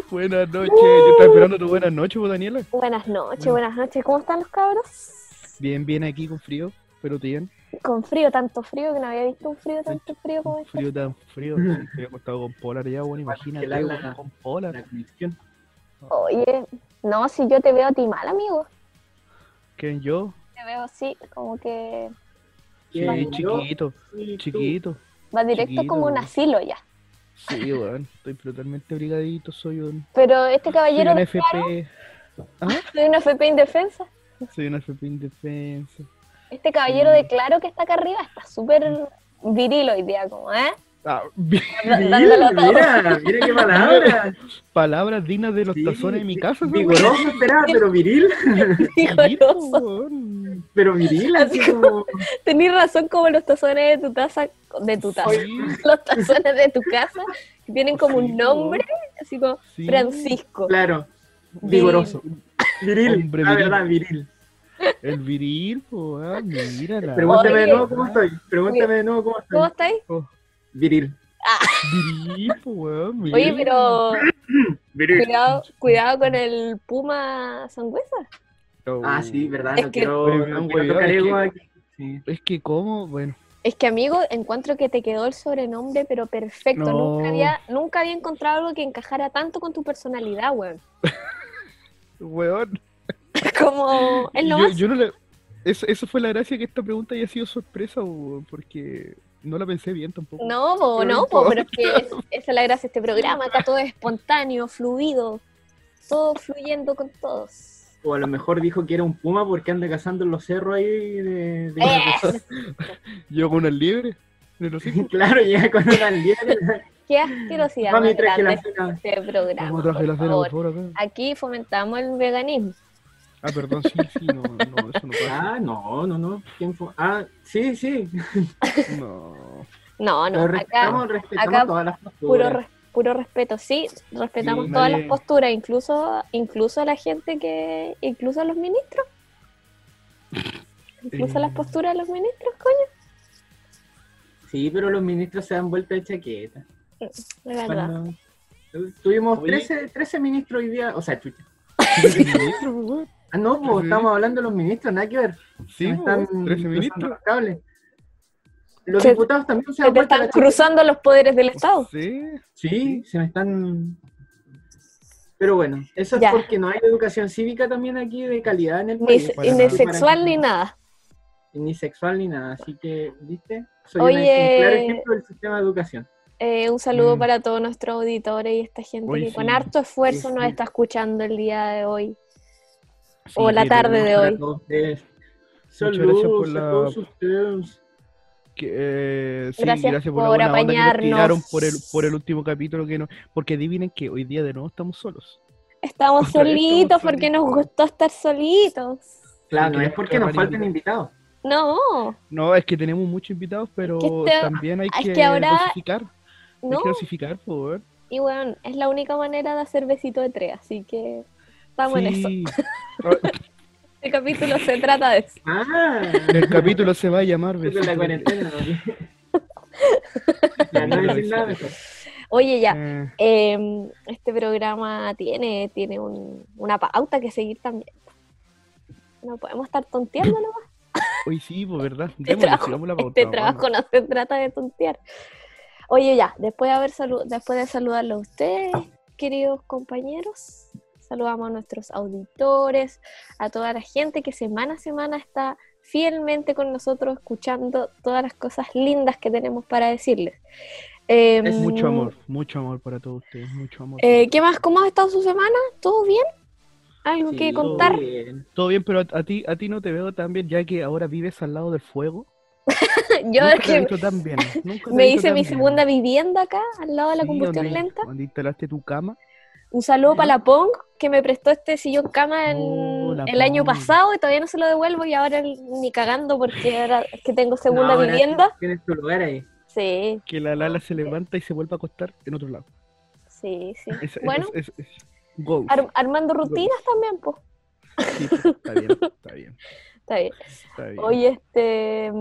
Buenas noches. Yo estaba esperando tu buenas noches, Daniela. Buenas noches, buenas noches. ¿Cómo están los cabros? Bien, bien aquí con frío, pero bien. Con frío, tanto frío que no había visto un frío, tanto frío como este. frío tan frío. sí, Estoy acostado con polar ya, bueno, imagínate, la- con polar. La conexión. Oye, no, si yo te veo a ti mal, amigo. ¿Quién yo? Te veo así, como que Sí, chiquito, chiquito. va directo Chiquito, como un asilo ya. Sí, weón, estoy totalmente abrigadito, soy un... Pero este Soy caballero un de FP... ¿Ah? soy una FP indefensa. Soy un FP indefensa. Este caballero Sí. de claro que está acá arriba está súper viril hoy día, como, ¿eh? Ah, bien. Mira, dándolo todo. mira, mira qué palabra. Palabras dignas de los Sí, tazones de mi casa. Vigoroso, espera, pero viril. Vigoroso. Pero viril, así Así como. Tenís razón como los tazones de tu taza, de tu taza, Sí, los tazones de tu casa que tienen como un nombre, así como sí. Francisco. Claro, vigoroso. Viril, Hombre la viril. verdad, viril. El viril, po, ah, mírala. Pregúntame Oye. de nuevo cómo estoy. Pregúntame de nuevo cómo ¿Cómo estoy. estáis? Oh, Viril. viril, po, weón, Oye, pero Viril. cuidado, cuidado con el puma sangüesa. Oh. Ah, sí, verdad. Es No que- quiero, Oye, no quiero tocar es que-. Sí. Es que, ¿cómo? Bueno, Es que amigo, encuentro que te quedó el sobrenombre, pero perfecto. No. Nunca había, nunca había encontrado algo que encajara tanto con tu personalidad, weón. weón. Como es lo Yo, más. yo no le... Eso, eso fue la gracia que esta pregunta haya sido sorpresa, weón, porque no la pensé bien tampoco. No, po, no, po, pero es que es- esa es la gracia de este programa. Acá todo es espontáneo, fluido, todo fluyendo con todos. O a lo mejor dijo que era un puma porque anda cazando en los cerros ahí de. de- Eh, Yo con unas liebres. claro, llega con una liebre. qué asquerosidad Mami, más traje la grande cena. este programa. ¿Cómo traje la cena, favor. por favor, acá? Aquí fomentamos el veganismo. Ah, perdón, sí, sí, no, no, eso no pasa. Ah, no, no, no. ¿Quién fue? Ah, sí, sí. No. No, no, Pero acá respetamos, acá todas las puro, posturas. Puro respeto. Sí, respetamos Sí, todas nadie- las posturas, incluso, incluso a la gente que, incluso a los ministros. Incluso Eh. las posturas de los ministros, coño. Sí, pero los ministros se dan vuelta de chaqueta. De verdad. Cuando- Tuvimos Oye. 13, 13 ministros hoy día, o sea, chucha. Ah, no, pues estamos hablando de los ministros, nada que ver. Sí, po, están 13 cruzando ministros. los cables. Los Se- diputados también se Se te están cruzando los poderes del Estado. Sí. Sí, se me están. Pero bueno, eso Ya. es porque no hay educación cívica también aquí de calidad en el Ni, país. ni sexual ni nada. Ni sexual ni nada. Así que, ¿viste? Soy Oye. un ejemplar ejemplo del sistema de educación. Eh, un saludo Mm. para todos nuestros auditores y esta gente Oye, que con harto esfuerzo Sí, nos sí. está escuchando el día de hoy. Sí, O la tarde de hoy. todos ustedes. Muchas gracias por Saludos a todos ustedes. Que, eh, sí, Gracias gracias, por nos apañarnos. por el, por el último capítulo que no, porque adivinen que hoy día de nuevo estamos solos. Estamos Otra vez solitos estamos porque nos gustó estar solitos. Claro, no es porque nos falten invitados. No, No, es que tenemos muchos invitados, pero que este- también hay es que, que ahora- dosificar. Hay no. que dosificar, por favor. Y bueno, es la única manera de hacer besito de tres, así que estamos en eso. Este capítulo se trata de eso. Ah, El capítulo se va a llamar esto es Besito la cuarentena. ¿no? ya no decir nada mejor. Oye, ya, Eh, eh, este programa tiene, tiene un- una pauta que seguir también. No podemos estar tonteando nomás. hoy sí, pues verdad. Este Démosle, trabajo, sigamos la pauta, este trabajo no se trata de tontear. Oye, ya, después de, haber salu- después de saludarlos a ustedes, queridos compañeros, saludamos a nuestros auditores, a toda la gente que semana a semana está fielmente con nosotros escuchando todas las cosas lindas que tenemos para decirles. Eh, Es Mucho amor, mucho amor para todos ustedes, mucho amor. eh, ¿Qué más? ¿Cómo ha estado su semana? ¿Todo bien? ¿Algo que contar? todo bien. Todo bien, pero a, a ti, a ti no te veo tan bien, ya que ahora vives al lado del fuego. Yo Nunca es te he que visto tan bien. nunca te he me hice mi bien. segunda vivienda acá, al lado de la Sí, combustión donde- lenta. Donde instalaste tu cama. Un saludo para la Pong, que me prestó este sillón cama en Oh, el año pasado y todavía no se lo devuelvo y ahora ni cagando porque ahora es que tengo segunda No, vivienda. Tienes tu lugar ahí. Sí, Que la Lala se levanta y se vuelve a acostar en otro lado. sí, sí. Es- Bueno, es- es- es- go. ar- armando rutinas también, pues. Sí, está bien, está bien, Está bien. está bien. Oye, este.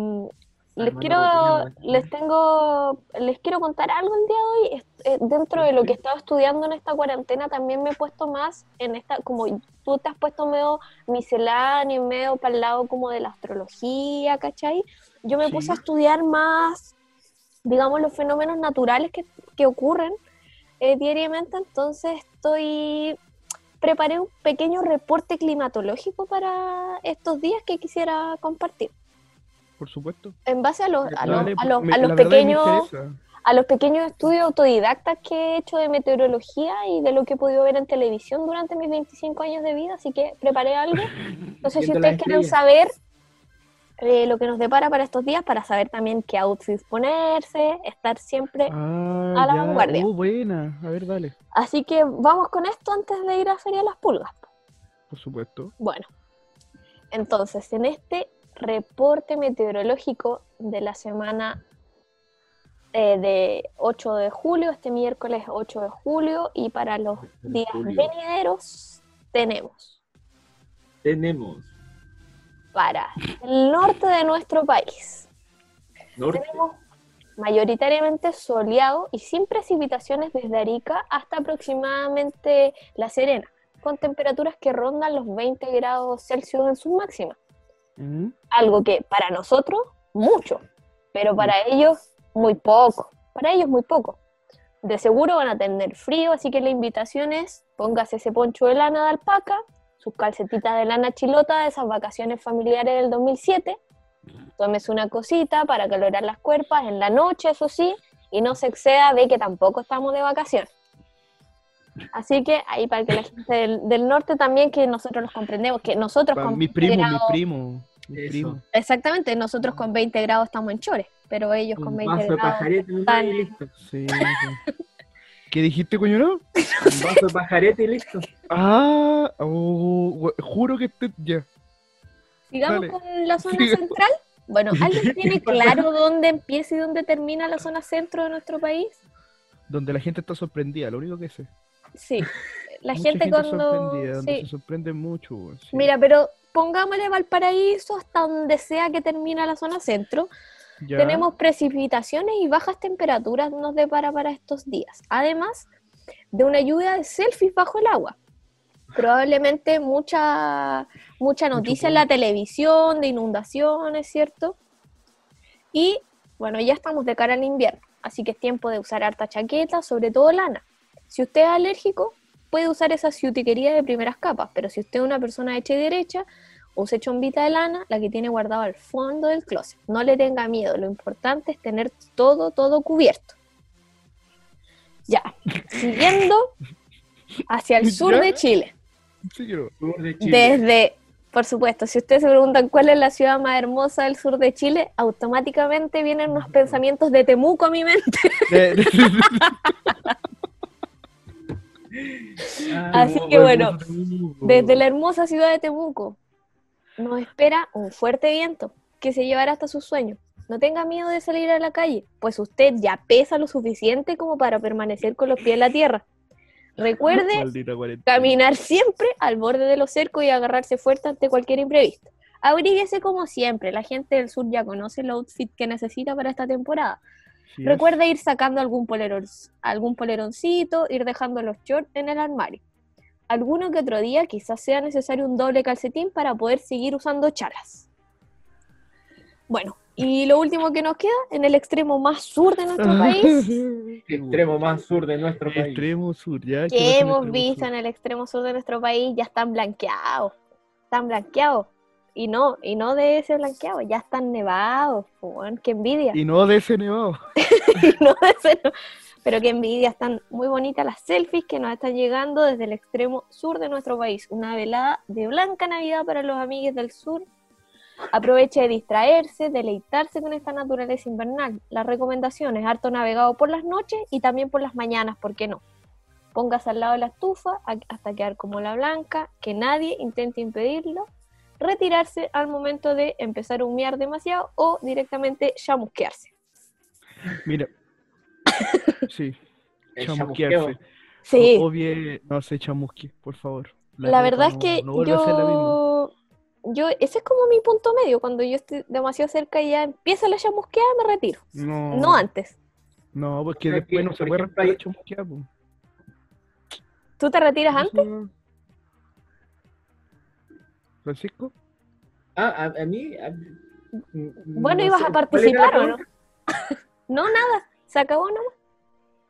Les Armando quiero, les tengo, les quiero contar algo el día de hoy. Eh, dentro de lo que he estado estudiando en esta cuarentena, también me he puesto más en esta, como tú te has puesto medio misceláneo, medio para el lado como de la astrología, ¿cachai? Yo me puse a estudiar más, digamos, los fenómenos naturales que, que ocurren eh, diariamente, entonces estoy preparé un pequeño reporte climatológico para estos días que quisiera compartir. Por supuesto. En base a los, a los, Dale, a los, me- a los la verdad me pequeños a los pequeños estudios autodidactas que he hecho de meteorología y de lo que he podido ver en televisión durante mis 25 años de vida, así que preparé algo. No sé si ustedes quieren saber eh, lo que nos depara para estos días, para saber también qué outfits ponerse, estar siempre. Ah, a la ya. vanguardia. Oh, buena. A ver, dale. Así que vamos con esto antes de ir a Feria de las Pulgas. Por supuesto. Bueno, entonces en este reporte meteorológico de la semana eh, de 8 de julio, este miércoles 8 de julio, y para los días venideros tenemos Tenemos. para el norte de nuestro país, norte, tenemos mayoritariamente soleado y sin precipitaciones desde Arica hasta aproximadamente La Serena, con temperaturas que rondan los 20 grados Celsius en sus algo que para nosotros mucho, pero para ellos muy poco, para ellos muy poco. De seguro van a tener frío, así que la invitación es póngase ese poncho de lana de alpaca, sus calcetitas de lana chilota de esas vacaciones familiares del 2007, tómese una cosita para calorar las cuerpas en la noche, eso sí, y no se exceda de que tampoco estamos de vacaciones. Así que ahí para que la gente del, del norte también, que nosotros los comprendemos, que nosotros con mi 20 primo, mi grados- primo. Mi Eso. primo. Exactamente, nosotros con 20 grados estamos en chores, pero ellos con un 20 vaso de grados. pajarete un están- y listo. Sí, sí. ¿Qué dijiste, coño? no? Un vaso de pajarete y listo. Ah, oh, gu- juro que este. Ya. Sigamos Dale. con la zona central. Bueno, ¿alguien tiene claro dónde empieza y dónde termina la zona centro de nuestro país? Donde la gente está sorprendida, lo único que sé. Sí, la Mucha gente cuando... sí. se sorprende mucho. sí. Mira, pero pongámosle Valparaíso hasta donde sea que termina la zona centro. Ya. Tenemos precipitaciones y bajas temperaturas nos depara para estos días. Además de una lluvia de selfies bajo el agua. Probablemente mucha, mucha noticia en la televisión de inundaciones, ¿cierto? Y bueno, ya estamos de cara al invierno, así que es tiempo de usar harta chaqueta, sobre todo lana. Si usted es alérgico, puede usar esa ciutiquería de primeras capas, pero si usted es una persona hecha y derecha, use chombita de lana, la que tiene guardado al fondo del closet. No le tenga miedo, lo importante es tener todo, todo cubierto. Ya, siguiendo hacia el sur ¿Ya? de Chile. Sí, quiero. Sur de Chile. Desde, por supuesto, si ustedes se preguntan cuál es la ciudad más hermosa del sur de Chile, automáticamente vienen unos pensamientos de Temuco a mi mente. Ah, Así que bueno, Temuco. Desde la hermosa ciudad de Temuco nos espera un fuerte viento que se llevará hasta sus sueños. No tenga miedo de salir a la calle, pues usted ya pesa lo suficiente como para permanecer con los pies en la tierra. Recuerde caminar siempre al borde de los cercos y agarrarse fuerte ante cualquier imprevisto. Abríguese como siempre, la gente del sur ya conoce el outfit que necesita para esta temporada. Sí es. Recuerde ir sacando algún, polerón, algún poleroncito, ir dejando los shorts en el armario. Alguno que otro día quizás sea necesario un doble calcetín para poder seguir usando chalas. Bueno, y lo último que nos queda, en el extremo más sur de nuestro país, Extremo más sur de nuestro país. Extremo sur, ya. ¿qué pasa que en hemos extremo visto sur? en el extremo sur de nuestro país, ya están blanqueados. Están blanqueados. Y no, y no de ese blanqueado, ya están nevados. weón, qué envidia. Y no de ese nevado. no, ese no. Pero qué envidia, están muy bonitas las selfies que nos están llegando desde el extremo sur de nuestro país. Una velada de blanca Navidad para los amigos del sur. Aproveche de distraerse, deleitarse con esta naturaleza invernal. Las recomendaciones, harto navegado por las noches y también por las mañanas, ¿por qué no? Póngase al lado de la estufa hasta quedar como la blanca, que nadie intente impedirlo. Retirarse al momento de empezar a humear demasiado o directamente chamusquearse. Mira. Sí, chamusquearse. Sí, O, o bien, no sé, chamusque, por favor. La verdad es no- que no la yo yo, ese es como mi punto medio. Cuando yo estoy demasiado cerca y ya empieza la chamusqueada, me retiro. No, No antes. No, porque después no se puede hay- chamusquear, po. ¿Tú te retiras antes? ¿Francisco? Ah, a, a mí. a- Bueno, no ibas sé, a ¿cuál era la participar, ¿o no? No, nada. Se acabó nomás.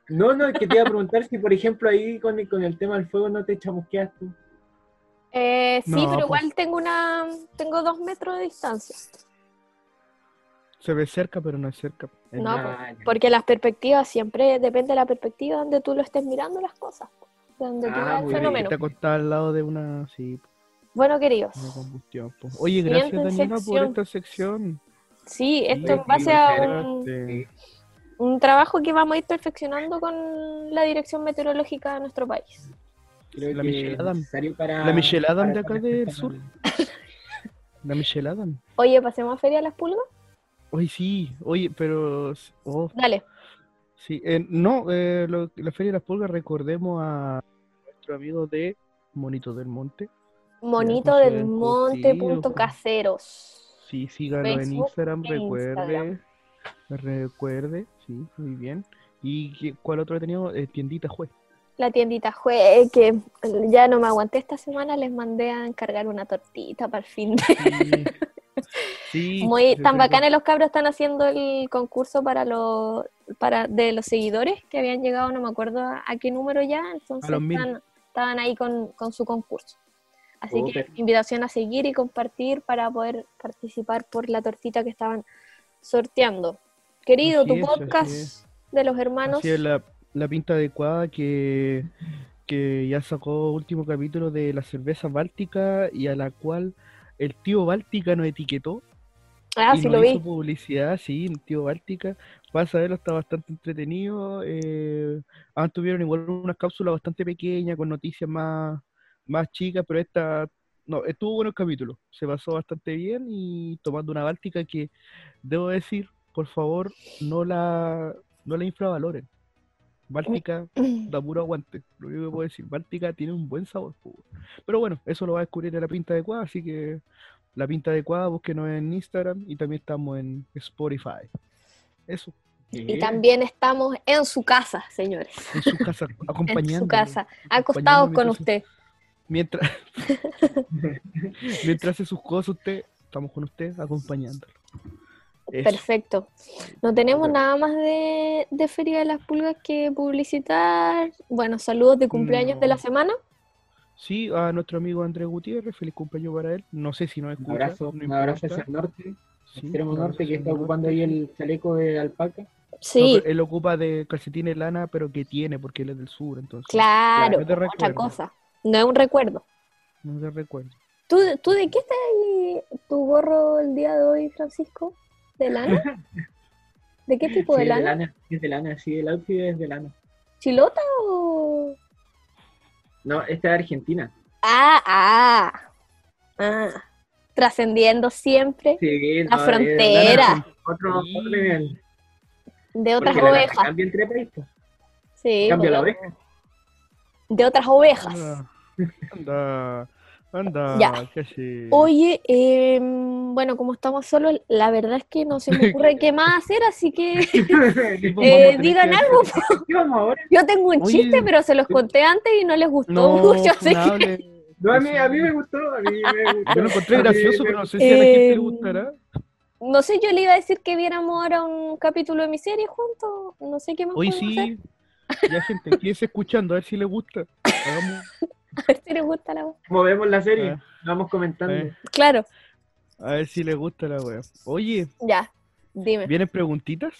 No, no, es que te iba a preguntar si, por ejemplo, ahí con el, con el tema del fuego no te chamusqueas tú. Eh, sí, No, pero pues. igual tengo una, tengo dos metros de distancia. Se ve cerca, pero no es cerca. Es No, nada. Ah. Porque las perspectivas siempre depende de la perspectiva donde tú lo estés mirando las cosas, de donde tú Ah, veas el fenómeno. Te acostás al lado de una, sí, Bueno, queridos. Oye, gracias Daniela por esta sección. sí, esto en base a un, un trabajo que vamos a ir perfeccionando con la dirección meteorológica de nuestro país. Creo La que Michelle Adam. necesario para- La Michelle Adam para de acá del sur. La Michelle Adam. Oye, pasemos a Feria de las Pulgas. Oye, sí, oye, pero. oh, Dale. sí, eh, no, eh, lo- la Feria de las Pulgas, recordemos a nuestro amigo de Monito del Monte. Monito del monte sí, punto caseros. Sí, síganlo en Instagram, e recuerde. Recuerde, sí, muy bien. ¿Y cuál otro he tenido? Eh, tiendita Juez. La tiendita Jue, que ya no me aguanté esta semana, les mandé a encargar una tortita para el fin de... Sí, sí, Muy tan bacanes los cabros están haciendo el concurso para los para de los seguidores que habían llegado, no me acuerdo a, a qué número ya, entonces están- estaban ahí con, con su concurso. Así que invitación a seguir y compartir para poder participar por la tortita que estaban sorteando. Querido, Así tu es, podcast de los hermanos. Así es la, la pinta adecuada que, que ya sacó último capítulo de la cerveza báltica y a la cual el tío Báltica nos etiquetó ah, y sí nos lo hizo vi. publicidad, sí, el tío Báltica. Pasa verlo, está bastante entretenido. Eh, ah, tuvieron igual unas cápsulas bastante pequeñas con noticias más, más chicas, pero esta no, estuvo bueno el capítulo. Se pasó bastante bien y tomando una Báltica que debo decir, por favor, no la, no la infravaloren. Báltica da puro aguante. Lo único que puedo decir, Báltica tiene un buen sabor. Pero bueno, eso lo va a descubrir en la pinta adecuada, así que la pinta adecuada, búsquenos en Instagram y también estamos en Spotify. Eso, Y también estamos en su casa, señores. en su casa, acompañando. En su casa, acostados con usted. Mientras, mientras hace sus cosas usted, estamos con usted acompañándolo. Eso. Perfecto. No tenemos nada más de, de Feria de las Pulgas que publicitar. Bueno, saludos de cumpleaños de la No. semana. Sí, a nuestro amigo Andrés Gutiérrez, feliz cumpleaños para él. No sé si Un escucha. abrazo, no un abrazo hacia el norte, Sí, extremo un abrazo norte, que está el ocupando ahí el chaleco de alpaca. No, Sí, él ocupa de calcetines lana, pero que tiene, porque él es del sur, entonces. claro, no otra cosa. No es un recuerdo. No te recuerdo. ¿Tú, ¿Tú de qué está ahí tu gorro el día de hoy, Francisco? ¿De lana? ¿De qué tipo Sí, de de lana? lana, es de lana, sí, el outfit es de lana. ¿Chilota o...? No, esta es Argentina. Ah, ah. Ah. Trascendiendo siempre Sí, La no, es frontera. lana, Otro, Sí. otro nivel. de otras Porque lana ovejas. Cambia entre países. Sí, Cambia la oveja. de otras ovejas. Anda, anda, anda, Ya. Oye, em, bueno, como estamos solos, la verdad es que no se me ocurre qué más hacer, así que eh, digan algo. Yo tengo un Oye. chiste, pero se los conté antes y no les gustó No, mucho, así que. No, a mí, a mí me gustó, a mí me gustó. Yo lo encontré gracioso, pero no sé si a la gente le Em, gustará. no sé, yo le iba a decir que viéramos ahora un capítulo de mi serie juntos, no sé qué más Hoy hacer, sí, ya gente, quédese escuchando, a ver si le gusta. Hagamos, a ver si les gusta la voz. Movemos la serie, Ah. vamos comentando. Eh. Claro, a ver si le gusta la wea. Oye, ya, dime. ¿vienen preguntitas?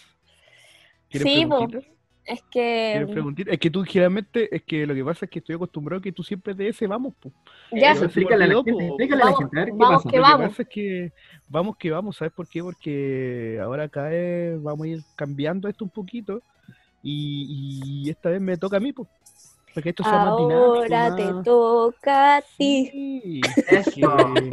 ¿Quieren Sí, preguntitas? Es ¿Quieren que preguntitas? Es que tú generalmente, es que lo que pasa es que estoy acostumbrado a que tú siempre de ese vamos, po. ya, Eso, explícale a la gente, po. explícale a la Vamos- gente, a ver qué vamos pasa. que Lo vamos. que pasa es que vamos que vamos, ¿sabes por qué? Porque ahora acá es- vamos a ir cambiando esto un poquito y, y esta vez me toca a mí, pues. Para que esto más ahora te más- toca a ti. Sí, Eso. porque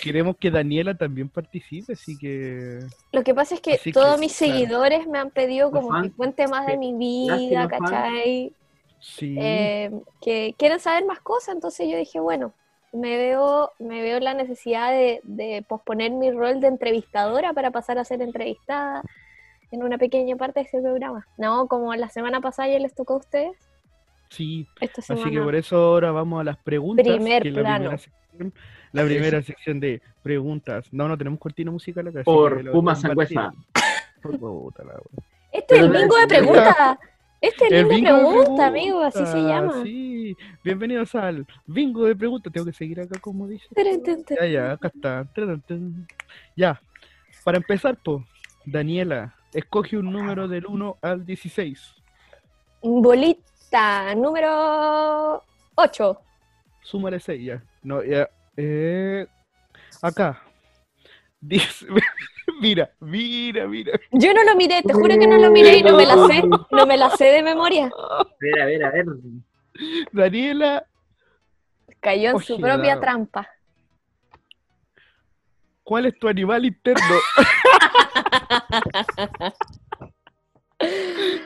queremos que Daniela también participe, así que Lo que pasa es que Así que, todos mis claro. seguidores me han pedido como que fans. cuente más de mi vida. ¿cachai? sí. Eh, que quieren saber más cosas, entonces yo dije, bueno, me veo, me veo la necesidad de, de posponer mi rol de entrevistadora para pasar a ser entrevistada en una pequeña parte de ese programa. No, como la semana pasada ya les tocó a ustedes. Sí, Esta así que por eso ahora vamos a las preguntas. Primer que es la plano. primera sección, la primera sección de preguntas. No, no tenemos cortina musical acá. Por Puma Sangüesa. Este es el bingo de preguntas. Este es el bingo de preguntas, amigo, así se llama. Sí, bienvenidos al bingo de preguntas. Tengo que seguir acá como dice. Ya, ya, acá está. Ya, para empezar, pues, Daniela, escoge un número del 1 al 16. Número 8. Súmale 6 ya. No, ya. Eh, acá. Dice, mira, mira, mira. Yo no lo miré, te juro que no lo miré y no me la sé. No me la sé de memoria. A ver, a ver, a ver. Daniela, Cayó en su Ojeda. propia trampa. ¿cuál es tu animal interno?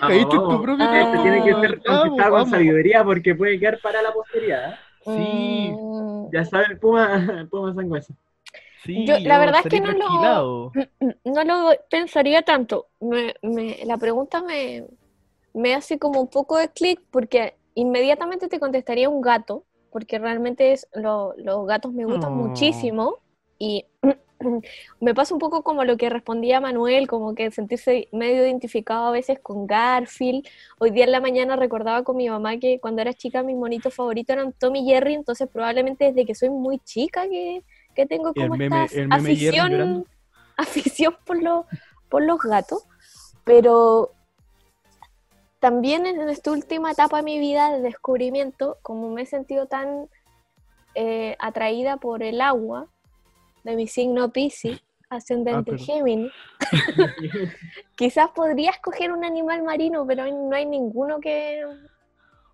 Caíste en tu propio Ah, Este tiene que ser Vamos, contestado con sabiduría porque puede quedar para la posteridad. ¿eh? Sí. Mm, Ya sabe el Puma, el Puma Sangüesa. Sí, Yo- la verdad es que no lo- trasquilado. No lo pensaría tanto. Me- me- la pregunta me, me hace como un poco de clic porque inmediatamente te contestaría un gato, porque realmente es, lo- los gatos me gustan Oh. muchísimo y me pasa un poco como lo que respondía Manuel, como que sentirse medio identificado a veces con Garfield. Hoy día en la mañana recordaba con mi mamá que cuando era chica mis monitos favoritos eran Tom y Jerry, entonces probablemente desde que soy muy chica que, que tengo como meme- esta afición, afición por, los por los gatos, pero también en esta última etapa de mi vida de descubrimiento, como me he sentido tan eh, atraída por el agua, de mi signo Piscis, ascendente perdón. Géminis, quizás podría escoger un animal marino, pero no hay ninguno que,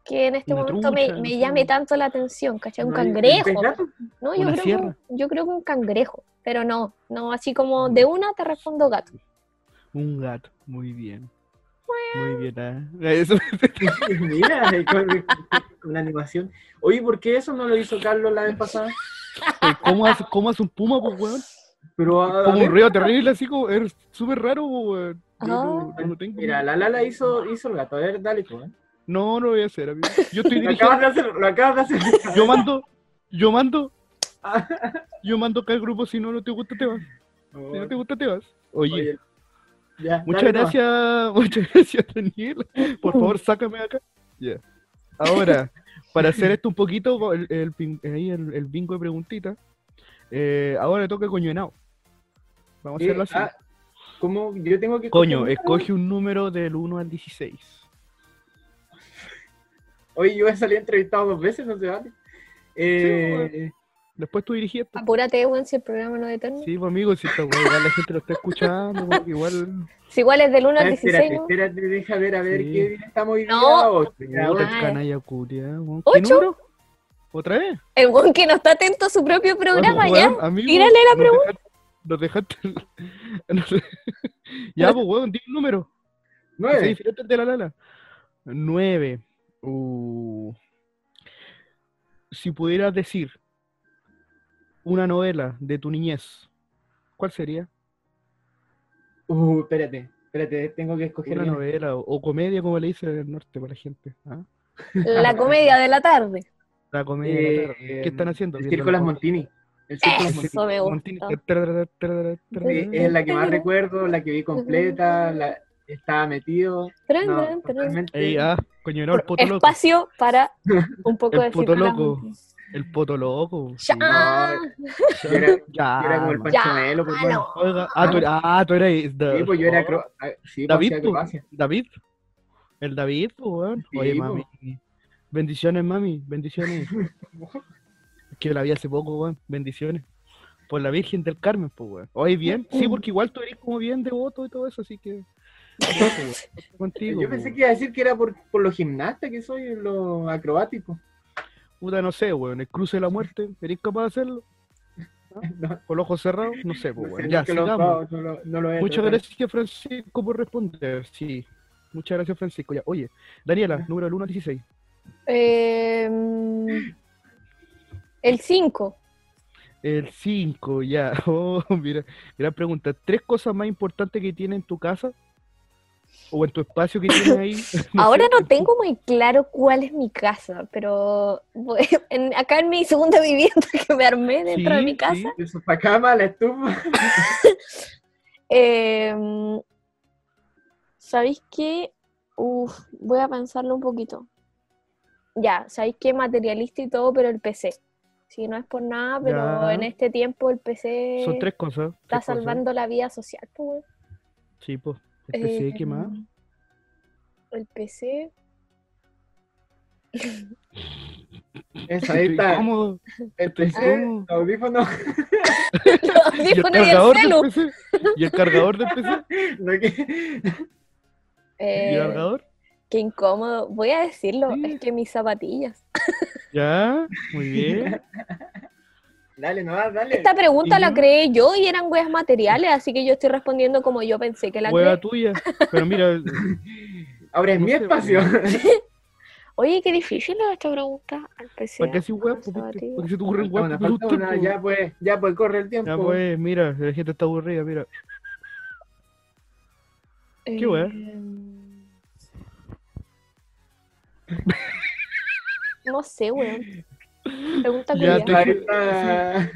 que en este Una momento me, trucha, llame tanto la atención, ¿cachai? Un ¿No hay- un cangrejo. No, yo creo, que, yo creo que un cangrejo, pero no, no, así como de una te respondo gato. Un gato, muy bien. Muy bien, ah. Eso- Mira, eh, con, con la animación. Oye, ¿por qué eso no lo hizo Carlos la vez pasada? ¿Cómo hace, cómo hace un puma, pues, weón? Pero a- Como un río terrible, así como, es súper raro, pues, weón. Yo no, Ah. no tengo. Mira, la Lala hizo, hizo el gato. A ver, dale tú. ¿eh? No, no lo voy a hacer, amigo. Yo estoy Lo dirigiendo, acabas de hacer, lo acabas de hacer. yo mando, yo mando, yo mando acá al grupo, si no, no te gusta, te vas. Si no te gusta, te vas. Oye, Oye, ya, muchas dale gracias, muchas gracias, Daniel. Por favor, sácame de acá. Ya. Ahora, para hacer esto un poquito, el, el, bingo de preguntitas, eh, ahora le toca coño henao. Vamos a ¿Qué? hacerlo así. Ah, ¿Cómo? Yo tengo que. Coño, escoge un número del 1 al 16. número? Oye, yo he salido entrevistado dos veces, no se vale. Eh, Después tú dirigías. pues. Apúrate, weón, si el programa no es eterno. Sí, pues amigo, si weá, igual la gente lo está escuchando, igual. Si igual es del 1 ah, al 16, espérate, ¿no? espérate, deja ver, a ver Sí. qué día estamos hoy día. No. canalla weón. ¿Otra vez? El weón que no está atento a su propio programa, Bueno, ya. weón, amigo, tírale la nos pregunta. dejaste- Nos dejaste. ya, pues, weón, di un número. Nueve. diferente al de la Lala. 9. Uh. Si pudieras decir una novela de tu niñez, ¿cuál sería? Uh, espérate, espérate, tengo que escoger Una bien. novela o, o comedia, como le dicen en el norte para la gente. ¿ah? La comedia de la tarde. La comedia de la tarde. Eh, ¿Qué están haciendo? El la Las. Montini. El Las Montini. Sí, es la que más recuerdo, la que vi completa, la, estaba metido. No. Ey, ah, coño, no, el poto loco. Espacio para un poco El de loco. El poto loco. Ya. sí. Yo era, Ya, yo era como el man. Pancho Ya, Melo, pues, bueno. Oiga, ah, tú, ah, tú eras. the- Sí, pues yo era acro- ah, sí, pues, David, pues, acrobacia. David. El David, pues, weón. Oye, Sí, mami. Bendiciones, mami. Bendiciones. Es que yo la vi hace poco, weón. Bendiciones. Por la Virgen del Carmen, pues, weón. Oye, bien. Sí, porque igual tú eres como bien devoto y todo eso, así que. Contigo, Yo pues, pensé que iba a decir que era por, por lo gimnasta que soy, lo acrobático. Puta, no sé, weón. El cruce de la muerte. ¿Eres capaz de hacerlo? No, Con los ojos cerrados. No sé, pues, weón. Ya, nunca lo he sigamos. no, lo- no lo he Muchas gracias, Francisco, por responder. Sí. Muchas gracias, Francisco. Ya, oye, Daniela, número del 1 al 16. Eh, El 5. El 5, ya. Oh, mira, gran pregunta. ¿Tres cosas más importantes que tienes en tu casa? ¿O en tu espacio que tienes ahí? Ahora sé, no tengo muy claro cuál es mi casa, pero en- acá en mi segunda vivienda que me armé dentro de mi casa, sí. El sofacama, la estufa. em, ¿sabéis qué? Uf, voy a pensarlo un poquito. Ya, ¿sabéis qué? Materialista y todo, pero el PC. Si no es por nada, pero Ya. en este tiempo el PC Son tres cosas. está tres cosas. salvando la vida social. pues. Sí, pues. El PC, ¿qué más? Em, El PC. Eso, ahí está. incómodo. El PC. Los ¿Y el audífonos y el cargador del celu. PC? ¿Y el cargador del PC? No, que- ¿Y Eh, el cargador? Qué incómodo. Voy a decirlo, Sí. es que mis zapatillas. Ya, muy bien. Dale, no dale. Esta pregunta ¿Y la yo? creé yo y eran weas materiales, así que yo estoy respondiendo como yo pensé que la Hueva creé. tuya. Pero mira, Ahora es no mi espacio. Oye, qué difícil es esta pregunta. Al PC. ¿para qué así las ¿Por qué se te una, pues. ya pues, ya pues, corre el tiempo. Ya pues, mira, la gente está aburrida, mira. ¿Qué wea? Em, No sé, weón. Pregunta Ya, te-.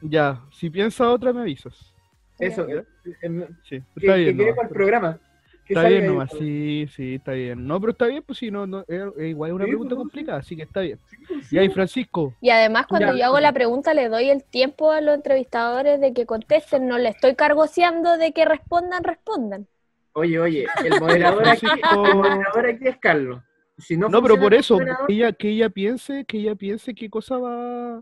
Ya, si piensas otra me avisas. Eso, Ya. eh, eh, Sí, que, está que bien quede nomás. para el programa. Que Está bien ahí, nomás, pues. sí, sí, está bien. No, pero está bien, pues si no, no es, es igual es una Sí, pregunta pues, complicada, así que está bien. pues, Y ahí, Francisco, Y además, cuando Ya. yo hago la pregunta, le doy el tiempo a los entrevistadores de que contesten. No le estoy cargoseando de que respondan, respondan. Oye, oye, el moderador aquí, Francisco. el moderador aquí es Carlos. Si no, no, pero por el eso, que ella, que ella piense, que ella piense qué cosa va,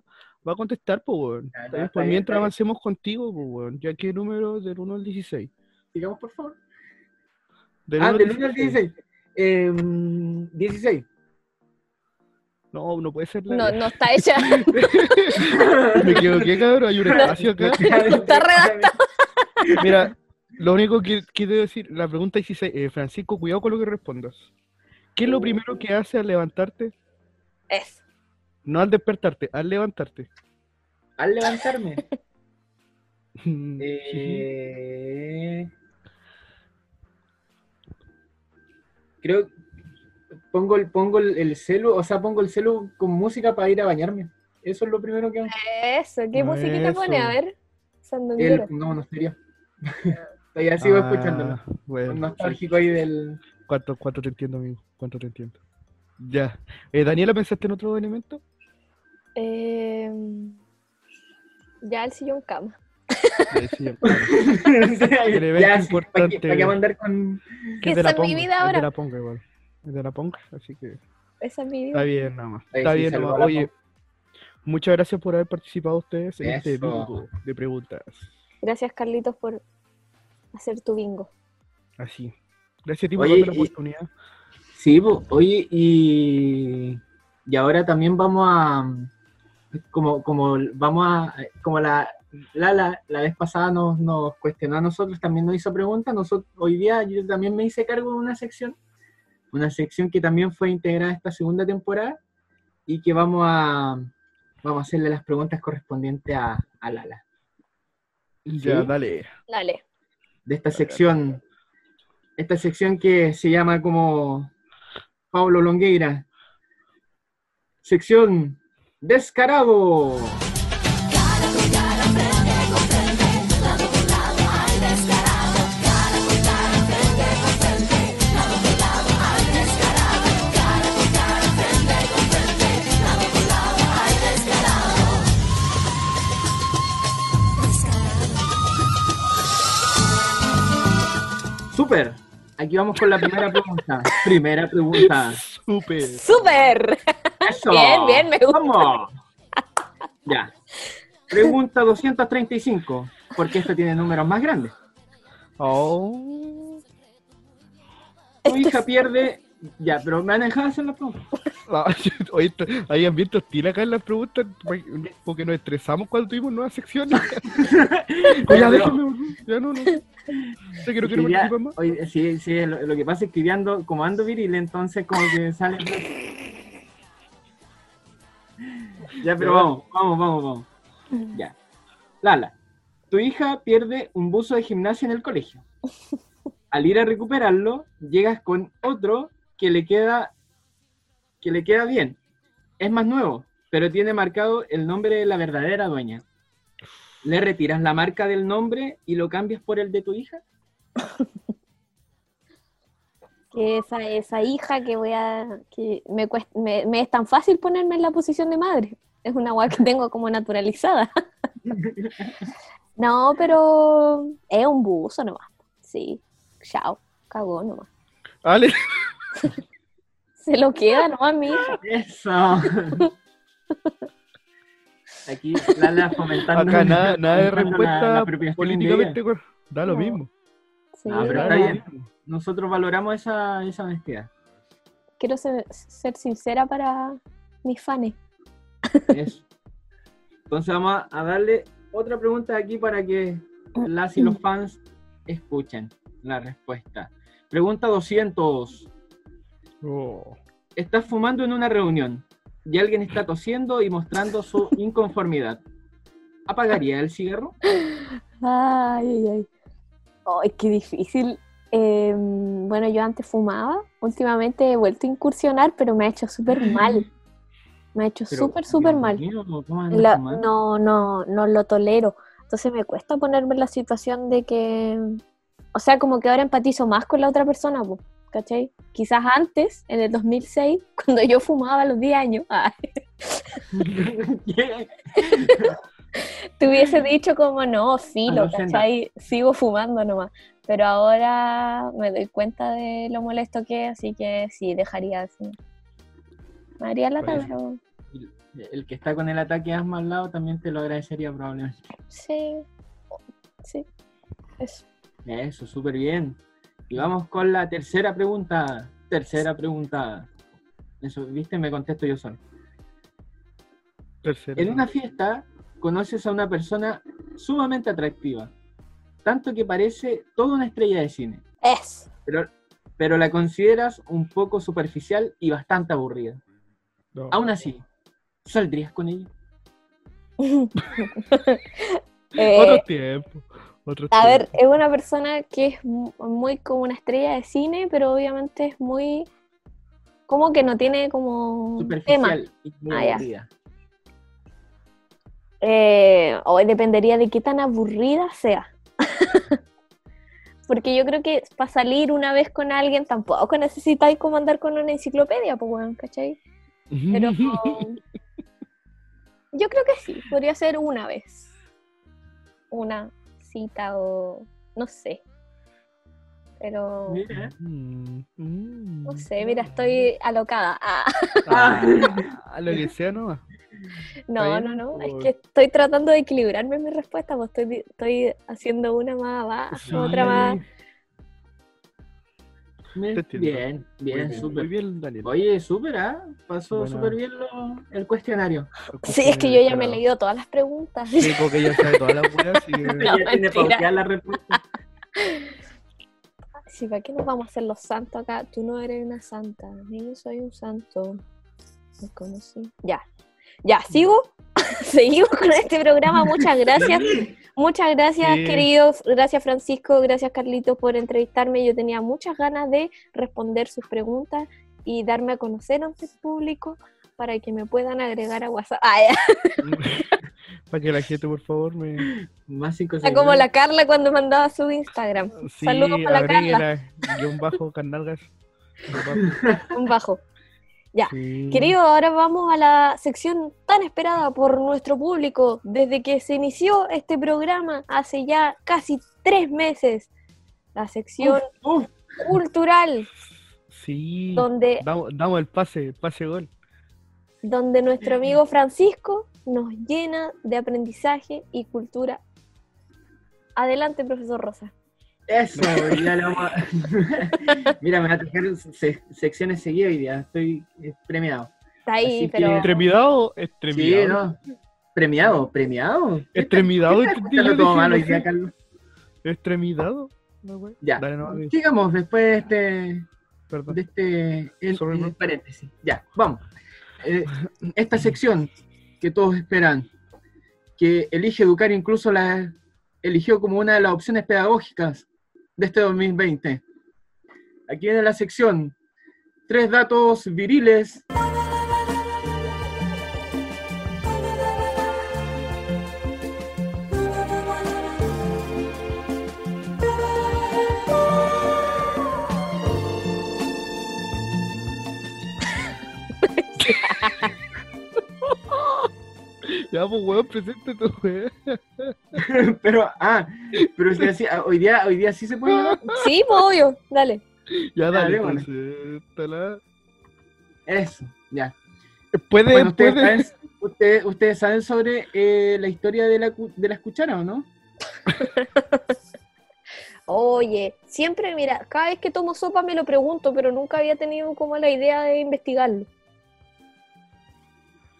va a contestar, pues, Pues mientras avancemos contigo, pues. Ya que número del 1 al 16. Sigamos, por favor. Del Ah, 1 del 1 al 16. Eh, 16. No, no puede ser la No, no está hecha. Me equivoqué, cabrón, hay un espacio acá. Está redactado. Mira, lo único que quiero decir, la pregunta 16, eh, Francisco, cuidado con lo que respondas. ¿Qué es lo primero que haces al levantarte? Es. No al despertarte, al levantarte. Al levantarme. Sí. Eh, creo pongo el pongo el, el celu, o sea, pongo el celu con música para ir a bañarme. Eso es lo primero que hago. Eso. ¿Qué musiquita pone? A Eso. ver. Sandunguero. El, no, no sería. Todavía sigo Ah, escuchándolo. Bueno, Nostálgico ahí del. ¿Cuánto, cuánto te entiendo, amigo? ¿Cuánto te entiendo? Ya. Eh, Daniela, ¿pensaste en otro elemento? Em, ya el sillón cama. Eh, sí, claro. ya, elemento sí, ¿para qué, importante. para qué mandar con.? Que es Esa de la es mi vida es ahora. de la ponga igual. Es de la ponga, así que Esa es mi está vida. bien nada más. Está sí, bien nomás. la Oye, muchas gracias por haber participado ustedes en este bingo de preguntas. Gracias, Carlitos, por hacer tu bingo. Así. Gracias a ti por darme la oportunidad. Sí, po, oye, y, y ahora también vamos a, como, como vamos a, como la, la, la, la vez pasada nos, nos cuestionó a nosotros, también nos hizo preguntas, nosotros, hoy día yo también me hice cargo de una sección, una sección que también fue integrada esta segunda temporada y que vamos a, vamos a hacerle las preguntas correspondientes a, a Lala, Ya, ¿Sí? dale. Dale. de esta sección, esta sección que se llama como Pablo Longueira, sección Descarado. Super. Aquí vamos con la primera pregunta. Primera pregunta. Súper. ¡Súper! Eso. Bien, bien, me gusta. Vamos. Ya. Pregunta 235. Porque esta tiene números más grandes. Oh. Tu hija pierde. Ya, pero me han dejado hacer la pregunta. Ah, Oye, hay ambiente hostil acá en las preguntas porque nos estresamos cuando tuvimos nuevas secciones. Oye, ya déjenme, ya no, no. No quiero ya- más. oye, sí, sí, lo, lo que pasa es que yo ando, como ando viril, entonces como que sale. Ya, pero vamos, vamos, vamos, vamos. Ya. Lala, tu hija pierde un buzo de gimnasia en el colegio. Al ir a recuperarlo, llegas con otro que le queda que le queda bien. Es más nuevo, pero tiene marcado el nombre de la verdadera dueña. ¿Le retiras la marca del nombre y lo cambias por el de tu hija? que esa, esa hija que voy a. que me, cuest- me, me es tan fácil ponerme en la posición de madre. Es una guay que tengo como naturalizada. no, pero es un buzo nomás. Sí, chao, cagó nomás. Ale, Se lo queda mi hija. Eso. Aquí Lala fomentando. acá nada, nada de la- la respuesta apropiación políticamente. Da lo No. mismo. Sí, Ah, pero no, está no. bien. Nosotros valoramos esa, esa honestidad. Quiero ser, ser sincera para mis fans. Eso. Entonces vamos a- a darle otra pregunta aquí para que las y los fans escuchen la respuesta. Pregunta 200. Oh. Estás fumando en una reunión y alguien está tosiendo y mostrando su inconformidad. ¿Apagaría el cigarro? Ay, ay, ay. Ay, qué difícil. Eh, bueno, yo antes fumaba, últimamente he vuelto a incursionar, pero me ha hecho súper mal. Me ha hecho súper, súper mal. no, no, no lo tolero. Entonces me cuesta ponerme en la situación de que, o sea, como que ahora empatizo más con la otra persona, po, ¿cachai? Quizás antes, en el 2006, cuando yo fumaba a los 10 años, ¿Qué? te hubiese dicho como no, filo. ¿cachai? Sigo fumando nomás. Pero ahora me doy cuenta de lo molesto que es, así que sí, dejaría así. Me haría la Vaya. pero El que está con el ataque asma al lado también te lo agradecería probablemente. sí, sí, eso. Eso, súper bien. Y vamos con la tercera pregunta. Tercera pregunta. Eso, viste, me contesto yo solo. Tercero. En una fiesta conoces a una persona sumamente atractiva, tanto que parece toda una estrella de cine, Eso. pero, pero la consideras un poco superficial y bastante aburrida. No. Aún así, ¿saldrías con ella? Eh, Otro tiempo. Otro A ver, es una persona que es mu- muy como una estrella de cine, pero obviamente es muy. como que no tiene como tema. Y muy Ah, ya. aburrida. Eh, o dependería de qué tan aburrida sea. Porque yo creo que para salir una vez con alguien tampoco necesitáis como andar con una enciclopedia, pues bueno, ¿cachai? Pero yo creo que sí, podría ser una vez. Una cita o no sé. Pero Mira. Mm, mm. no sé, mira, estoy alocada. Ah, Ah, lo que sea nomás. no, no, no, es por- que estoy tratando de equilibrarme en mi respuesta, pues estoy, estoy haciendo una más abajo, otra más. Bien, bien, bien, súper. Muy bien, Daniel. Oye, súper, ¿ah? Pasó Buena. súper bien lo- el cuestionario. Sí, es que yo ya me he leído todas las preguntas. Sí, porque ya sabe todas las que... No, ya tiene pauteada la respuesta. Sí, ¿para qué nos vamos a hacer los santos acá? Tú no eres una santa, yo soy un santo. Me conocí. Ya, ya, sigo. Seguimos con este programa. Muchas gracias. Muchas gracias, Sí. queridos. Gracias, Francisco. Gracias, Carlitos, por entrevistarme. Yo tenía muchas ganas de responder sus preguntas y darme a conocer ante el público para que me puedan agregar a WhatsApp. Ah. Para que la gente, por favor, me... Más cinco Está como la Carla cuando mandaba su Instagram. Sí, Saludos para la Carla. agréguela, guion bajo, carnalgas. Un bajo. Ya. Sí. Querido, ahora vamos a la sección tan esperada por nuestro público desde que se inició este programa hace ya casi tres meses. La sección Uf, cultural, Sí. donde, Damos, damos el pase, el pase gol. donde nuestro amigo Francisco nos llena de aprendizaje y cultura. Adelante, profesor Rosa. Eso, ya le vamos a... Mira, me va a tocar se- secciones seguidas hoy día. Estoy premiado. Está ahí, Así que- pero... Extremidado, Sí. ¿no? ¿Premiado? ¿Premiado? Así. Extremidado. No. Ya. Dale, no. Sigamos después de este, Perdón. de este bro. paréntesis. Ya, vamos. Eh, esta sección que todos esperan, que elige educar incluso la eligió como una de las opciones pedagógicas de este 2020. Aquí viene la sección, tres datos viriles. Ya, pues, weón, presente tu weón. pero, ah, pero si así- ah, hoy día, hoy día sí se puede llevar. Sí, pues, obvio, dale. Ya, dale, Dale, bueno. preséntala. Eso, ya. Puede, Bueno, ustedes, puede. saben, ustedes, ustedes saben sobre eh, la historia de, la, de las cucharas, ¿o no? Oye, siempre, mira, cada vez que tomo sopa me lo pregunto, pero nunca había tenido como la idea de investigarlo.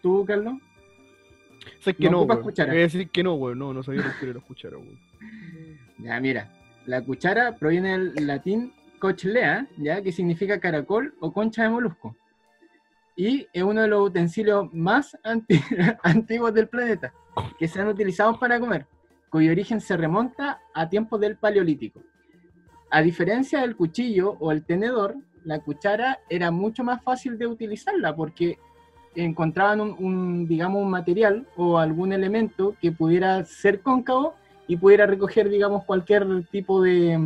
¿Tú, Carlos? Sé que no. Voy a decir que no. No, no sabía lo que era la cuchara. Ya, mira, la cuchara proviene del latín cochlea, ¿ya? que significa caracol o concha de molusco. Y es uno de los utensilios más anti- antiguos del planeta, que se han utilizado para comer, cuyo origen se remonta a tiempos del Paleolítico. A diferencia del cuchillo o el tenedor, la cuchara era mucho más fácil de utilizarla porque encontraban un, un, digamos, un material o algún elemento que pudiera ser cóncavo y pudiera recoger, digamos, cualquier tipo de,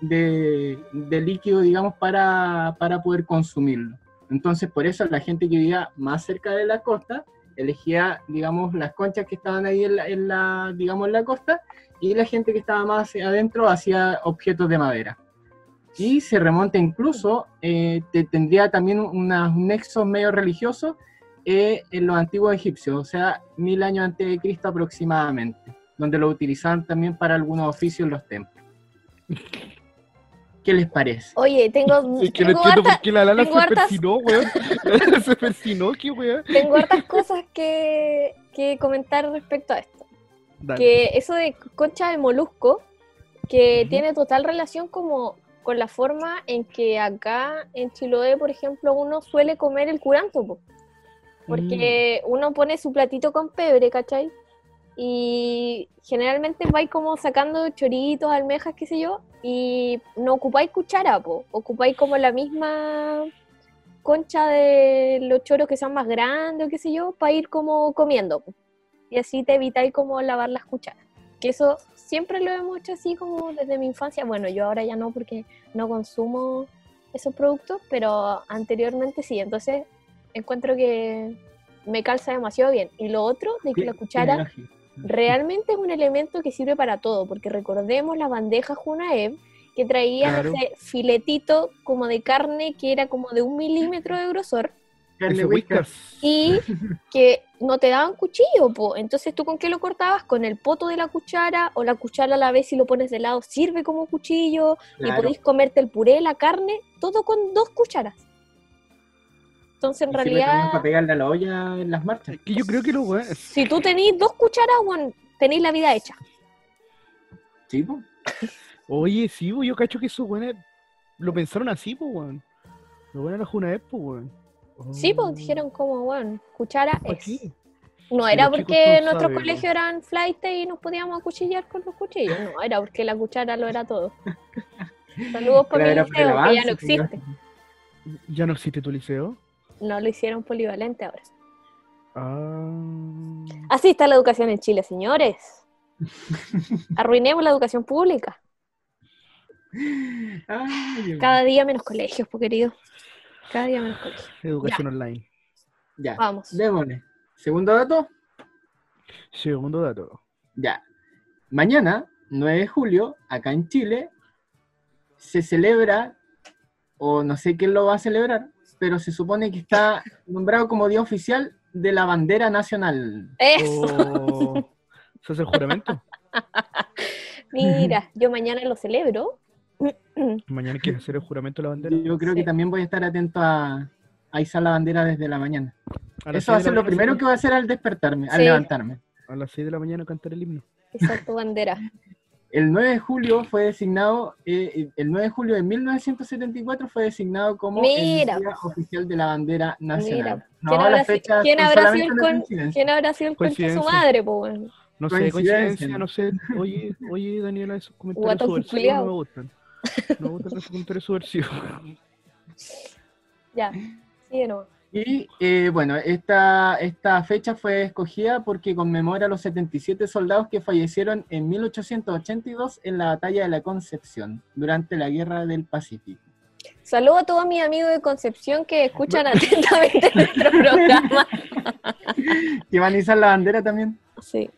de, de líquido, digamos, para, para poder consumirlo. Entonces, por eso la gente que vivía más cerca de la costa elegía, digamos, las conchas que estaban ahí en la, en la, digamos, en la costa y la gente que estaba más adentro hacía objetos de madera. Y se remonta incluso, eh, te- tendría también unos nexos medio religiosos eh, en los antiguos egipcios, o sea, mil años antes de Cristo aproximadamente, donde lo utilizaban también para algunos oficios en los templos. ¿Qué les parece? Oye, tengo, Es que no tengo, entiendo harta- por qué la Lala se tengo hartas- persinó, weón. La Lala se persinó, qué weón. tengo hartas cosas que, que comentar respecto a esto. Dale. Que eso de concha de molusco, que tiene total relación como con la forma en que acá en Chiloé, por ejemplo, uno suele comer el curanto, po. Porque uno pone su platito con pebre, ¿cachai? Y generalmente vais como sacando choritos, almejas, qué sé yo, y no ocupáis cuchara, po. ocupáis como la misma concha de los choros que son más grandes qué sé yo, para ir como comiendo. po. Y así te evitáis como lavar las cucharas. Que eso siempre lo hemos hecho así como desde mi infancia. Bueno, yo ahora ya no porque no consumo esos productos, pero anteriormente sí. Entonces encuentro que me calza demasiado bien. Y lo otro, de que la cuchara lógica. realmente es un elemento que sirve para todo, porque recordemos la bandeja Junaev que traía Claro. ese filetito como de carne que era como de un milímetro de grosor y que no te daban cuchillo, po. entonces tú con qué lo cortabas, con el poto de la cuchara o la cuchara a la vez si lo pones de lado sirve como cuchillo y podéis comerte el puré, la carne, todo con dos cucharas. Entonces en realidad... para pegarle a la olla en las marchas. Es que yo creo que los weones. Si tú tenéis dos cucharas, bueno, tenéis la vida hecha. Sí, po. Oye, sí, weón, yo cacho que esos weones lo pensaron así, pues, weón. Lo bueno era una pues, weón. Sí, pues dijeron como, bueno, cuchara ¿Pa' es. No era porque no nuestros saben, colegios eran flight y nos podíamos acuchillar con los cuchillos. No, era porque la cuchara lo era todo. Saludos por mi liceo, que ya no existe. ¿Ya no existe tu liceo? No lo hicieron polivalente ahora. Ah. Así está la educación en Chile, señores. Arruinemos la educación pública. Ay, Cada día menos colegios, pues querido. Cada día menos colegios. Educación online. Ya, Vamos. démosle. Segundo dato. Segundo dato. Ya. Mañana, 9 de julio, acá en Chile, se celebra, o no sé quién lo va a celebrar, pero se supone que está nombrado como día oficial de la bandera nacional. Eso. Oh, ¿Se hace el juramento? Mira, yo mañana lo celebro. Mañana quieres hacer el juramento de la bandera. Yo creo Sí. que también voy a estar atento a, a izar la bandera desde la mañana. Eso va a ser lo primero que voy a hacer al despertarme, al Sí. levantarme. A las 6 de la mañana cantar el himno. Es tu bandera. El 9 de julio fue designado, eh, el 9 de julio de 1974 fue designado como Mira. el Día Oficial de la Bandera Nacional. Mira, ¿quién, habrá, quién habrá sido con- coincidencia. quién habrá sido el de su madre, po? No sé, Coincidencia. coincidencia, no sé. Oye, oye, Daniela, esos comentarios subversivos no me gustan. No me gustan esos comentarios subversivos. Ya, sigue nomás. Y eh, bueno, esta, esta fecha fue escogida porque conmemora a los 77 soldados que fallecieron en 1882 en la batalla de la Concepción durante la Guerra del Pacífico. Saludo a todos mis amigos de Concepción que escuchan atentamente nuestro programa. ¿Que van a izar la bandera también? Sí.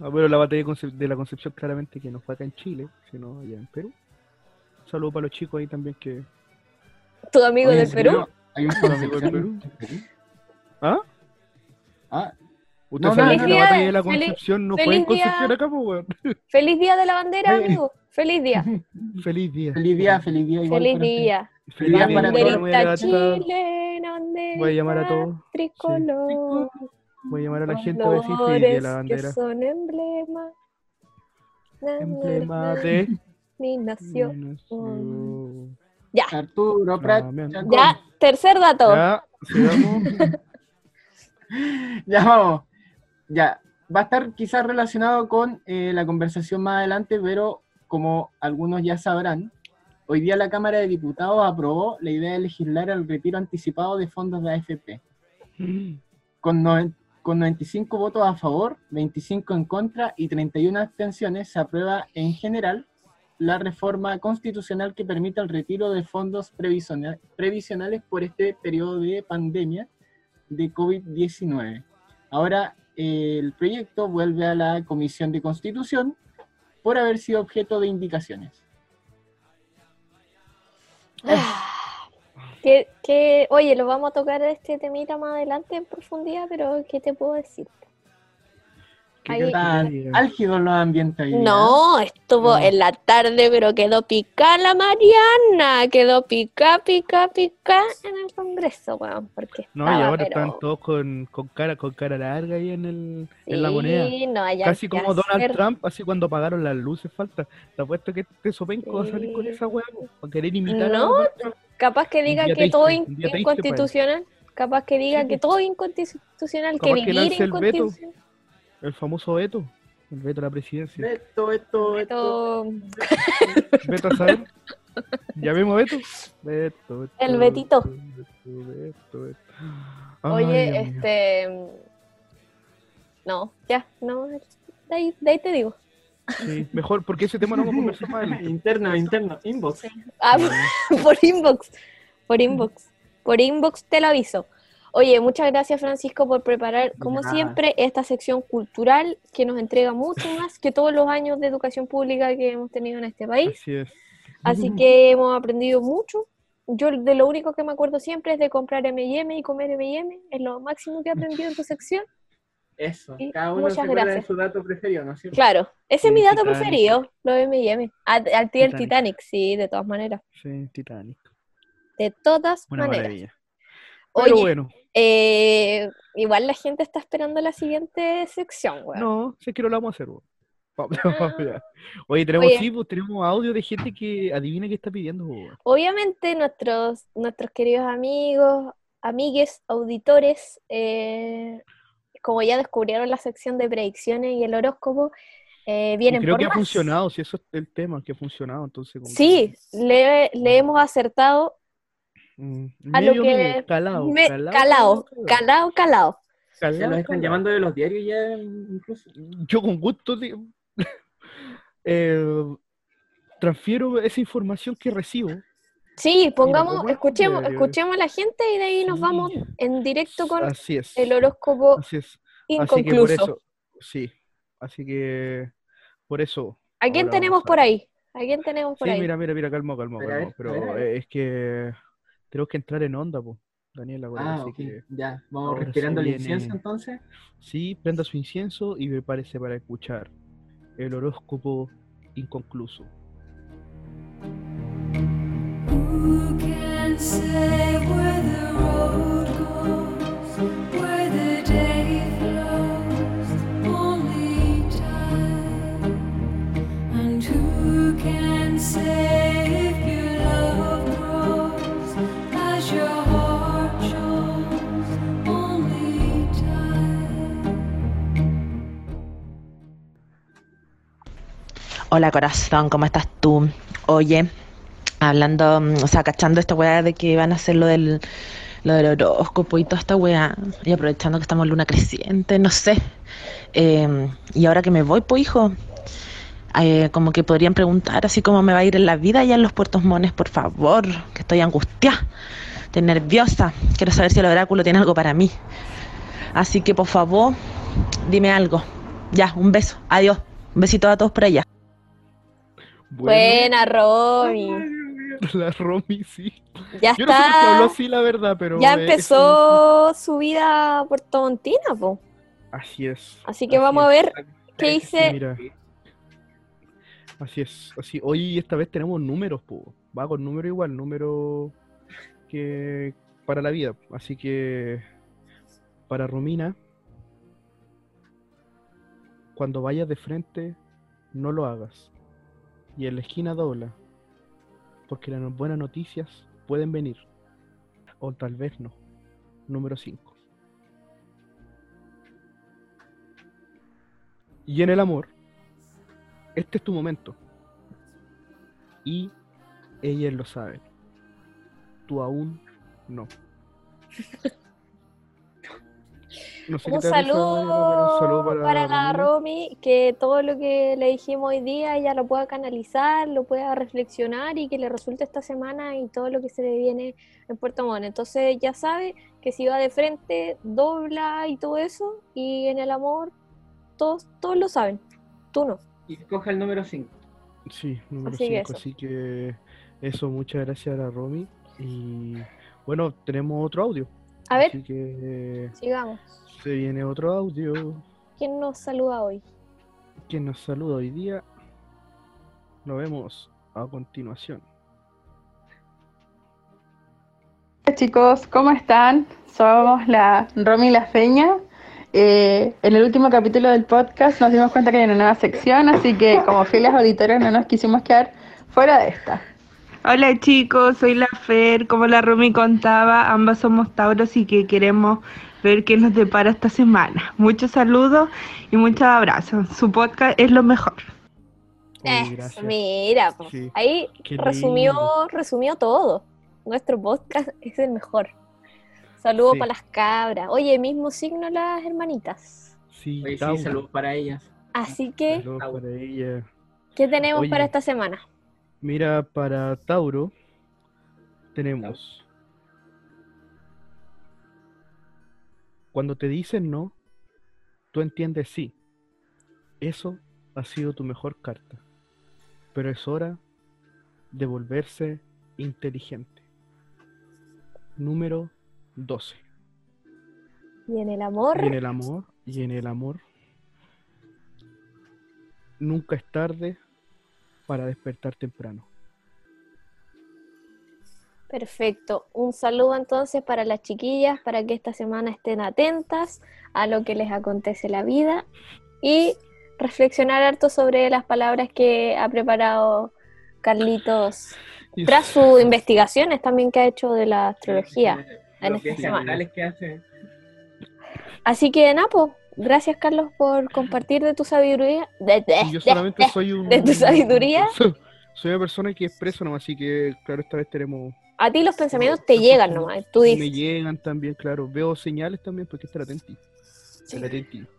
Ah, pero la batalla de, la Concepción claramente que no fue acá en Chile, sino allá en Perú. Un saludo para los chicos ahí también que... ¿Tu amigo Oye, de ¿en serio? Perú? ¿Hay un Un amigo de Concepción? ¿Ah? Ah, ¿Usted No, sabe no, que no, la no. batalla de la Feliz- Concepción no feliz fue en día. Concepción acá, pues, weón? Feliz día de la bandera, amigo. Feliz día. Feliz día. feliz día, feliz día. igual Feliz día. Feliz día día. para Voy a todos. voy a llamar a todos. Tricolor. Voy a llamar a la gente a decir feliz día de la colores que bandera. son emblema. Emblema de... Mi nación. nación. Ya, Arturo Prat. Damián. Chacón. ya, tercer dato. Ya, sigamos. Ya vamos. Ya. Va a estar quizás relacionado con eh, la conversación más adelante, pero como algunos ya sabrán, hoy día la Cámara de Diputados aprobó la idea de legislar el retiro anticipado de fondos de AFP. Con, con 95 votos a favor, 25 en contra y 31 abstenciones, se aprueba en general la reforma constitucional que permite el retiro de fondos previsiona- previsionales por este periodo de pandemia de COVID-19. Ahora el proyecto vuelve a la Comisión de Constitución por haber sido objeto de indicaciones. Ah, oye, lo vamos a tocar este temita más adelante en profundidad, pero ¿qué te puedo decir? ¿Qué Ahí- Tan álgidos los ambientes. No, estuvo No. en la tarde, pero quedó pica la Mariana, quedó pica, pica, pica en el Congreso, weón, porque No, y ahora pero- están todos con, con cara con cara larga ahí en, el, en la Sí, moneda. no, Casi como Donald Trump, así cuando pagaron las luces, falta. Te apuesto que este sopenco va a salir con esa hueá, po, para querer imitar a No, Trump. Capaz que diga que todo es triste inconstitucional, capaz que diga Sí, que todo es inconstitucional, que Capaz que vivir inconstitucional. El famoso veto. El veto a la presidencia. Esto, esto. Esto- Veto a saber. Llamemos a. Veto, Veto, El Betito. Oye, Ay, Dios mío. este. No, ya, no. De ahí, de ahí te digo. Sí, mejor, porque ese tema no vamos a conversar más adelante. interno, interno, inbox. Ah, por inbox. Por inbox. Por inbox te lo aviso. Oye, muchas gracias Francisco por preparar, como nada. siempre, esta sección cultural que nos entrega mucho más que todos los años de educación pública que hemos tenido en este país. Así es. Así que hemos aprendido mucho. Yo de lo único que me acuerdo siempre es de comprar M&M y comer M&M. Es lo máximo que he aprendido en tu sección. Eso, Y cada uno muchas se acuerda de gracias. su dato preferido, ¿no es cierto? Claro, ese es mi dato Titanic. preferido, lo de M&M. Al, ti el Titanic. Titanic, sí, de todas maneras. Sí, Titanic. De todas Una maneras. maravilla. Pero Oye, bueno, eh, igual la gente está esperando la siguiente sección, weón. no, sé que no lo vamos a hacer. weón. Vamos, vamos, ya. Oye, tenemos, Oye. sí, pues, tenemos audio de gente que adivina qué está pidiendo. weón. Obviamente nuestros, nuestros queridos amigos, amigues, auditores, eh, como ya descubrieron la sección de predicciones y el horóscopo, eh, vienen creo por que ha más. funcionado, si eso es el tema, que ha funcionado. Entonces, como que- Sí, le, le hemos acertado a lo que- medio, calado, me- calado, calado, calado, calado, calado. Ya calado, los están llamando de los diarios ya, incluso. Yo con gusto tío. Eh, transfiero esa información que recibo. Sí, pongamos, escuchemos, Eh, escuchemos a la gente y de ahí nos sí. vamos en directo con Así es. el horóscopo Así es. Así que por inconcluso. eso, sí. Así que por eso. ¿A quién tenemos por ahí? ¿A quién tenemos por Sí, ahí? mira, mira, mira, a calma. ver, Pero es que tenemos que entrar en onda, pues, Daniela. Ah, así que Ya, vamos respirando el viene- incienso entonces. sí, prenda su incienso y prepárese para escuchar el horóscopo inconcluso. Who can say where the road Hola corazón, ¿cómo estás tú? Oye, hablando, mm, o sea, cachando esta weá de que van a hacer lo del, lo del horóscopo y toda esta weá, y aprovechando que estamos luna creciente, no sé. Eh, y ahora que me voy, pues hijo, eh, como que podrían preguntar así cómo me va a ir en la vida allá en los puertos mones, por favor, que estoy angustiada, estoy nerviosa, quiero saber si el oráculo tiene algo para mí. Así que por favor, dime algo. Ya, un beso, adiós. Un besito a todos por allá. Buena, Romy. La Romy, sí. Ya Yo no sé por qué habló está. así, la verdad, pero. Ya empezó su vida por Montina, po. Así es. Así que vamos a ver qué dice. Mira. Así es. Así. Hoy esta vez tenemos números, po. Va con número igual, número que para la vida. Así que para Romina, cuando vayas de frente, no lo hagas. Y en la esquina dobla. Porque las buenas noticias pueden venir. O tal vez no. Número 5. Y en el amor, este es tu momento. Y ellas lo saben. Tú aún no. No sé qué Un saludo, un saludo para, la. Romy, que todo lo que le dijimos hoy día ella lo pueda canalizar, lo pueda reflexionar y que le resulte esta semana y todo lo que se le viene en Puerto Montt. Entonces ya sabe que si va de frente, dobla y todo eso, y en el amor todos, todos lo saben, tú no. Y escoja el número 5. Sí, número Así que 5. eso. Así que eso, muchas gracias a la Romy. Y bueno, tenemos otro audio. A ver, Así que sigamos. se viene otro audio. ¿Quién nos saluda hoy? Quien nos saluda hoy día. Lo vemos a continuación. Hola chicos, ¿cómo están? Somos la Romy y la Feña. Eh, en el último capítulo del podcast nos dimos cuenta que hay una nueva sección, así que como fieles auditores no nos quisimos quedar fuera de esta. Hola chicos, soy la Fer, como la Romy contaba, ambas somos Tauros y que queremos ver qué nos depara esta semana. Muchos saludos y muchos abrazos. Su podcast es lo mejor. Gracias. mira. Sí, ahí qué resumió, lindo. resumió todo. Nuestro podcast es el mejor. Saludos Sí. para las cabras. Oye, mismo signo las hermanitas. Sí, Oye, sí, saludos para ellas. Así que, Saludos para ella. ¿qué tenemos Oye. para esta semana? Mira, para Tauro tenemos. Cuando te dicen no, tú entiendes sí. Eso ha sido tu mejor carta. Pero es hora de volverse inteligente. Número 12. Y en el amor, Y en el amor, y en el amor, nunca es tarde para despertar temprano. perfecto. Un saludo entonces para las chiquillas, para que esta semana estén atentas a lo que les acontece en la vida y reflexionar harto sobre las palabras que ha preparado Carlitos tras sus investigaciones también que ha hecho de la astrología. en Los esta semana. astrales que hace. Así que, Napo, gracias Carlos por compartir de tu sabiduría. De, yo solamente de- soy un. de tu sabiduría. Soy, soy una persona que expreso nomás, así que, claro, esta vez tenemos. A ti los pensamientos te llegan nomás, tú Me dices. llegan también, claro. Veo señales también, porque estar atenti. Sí.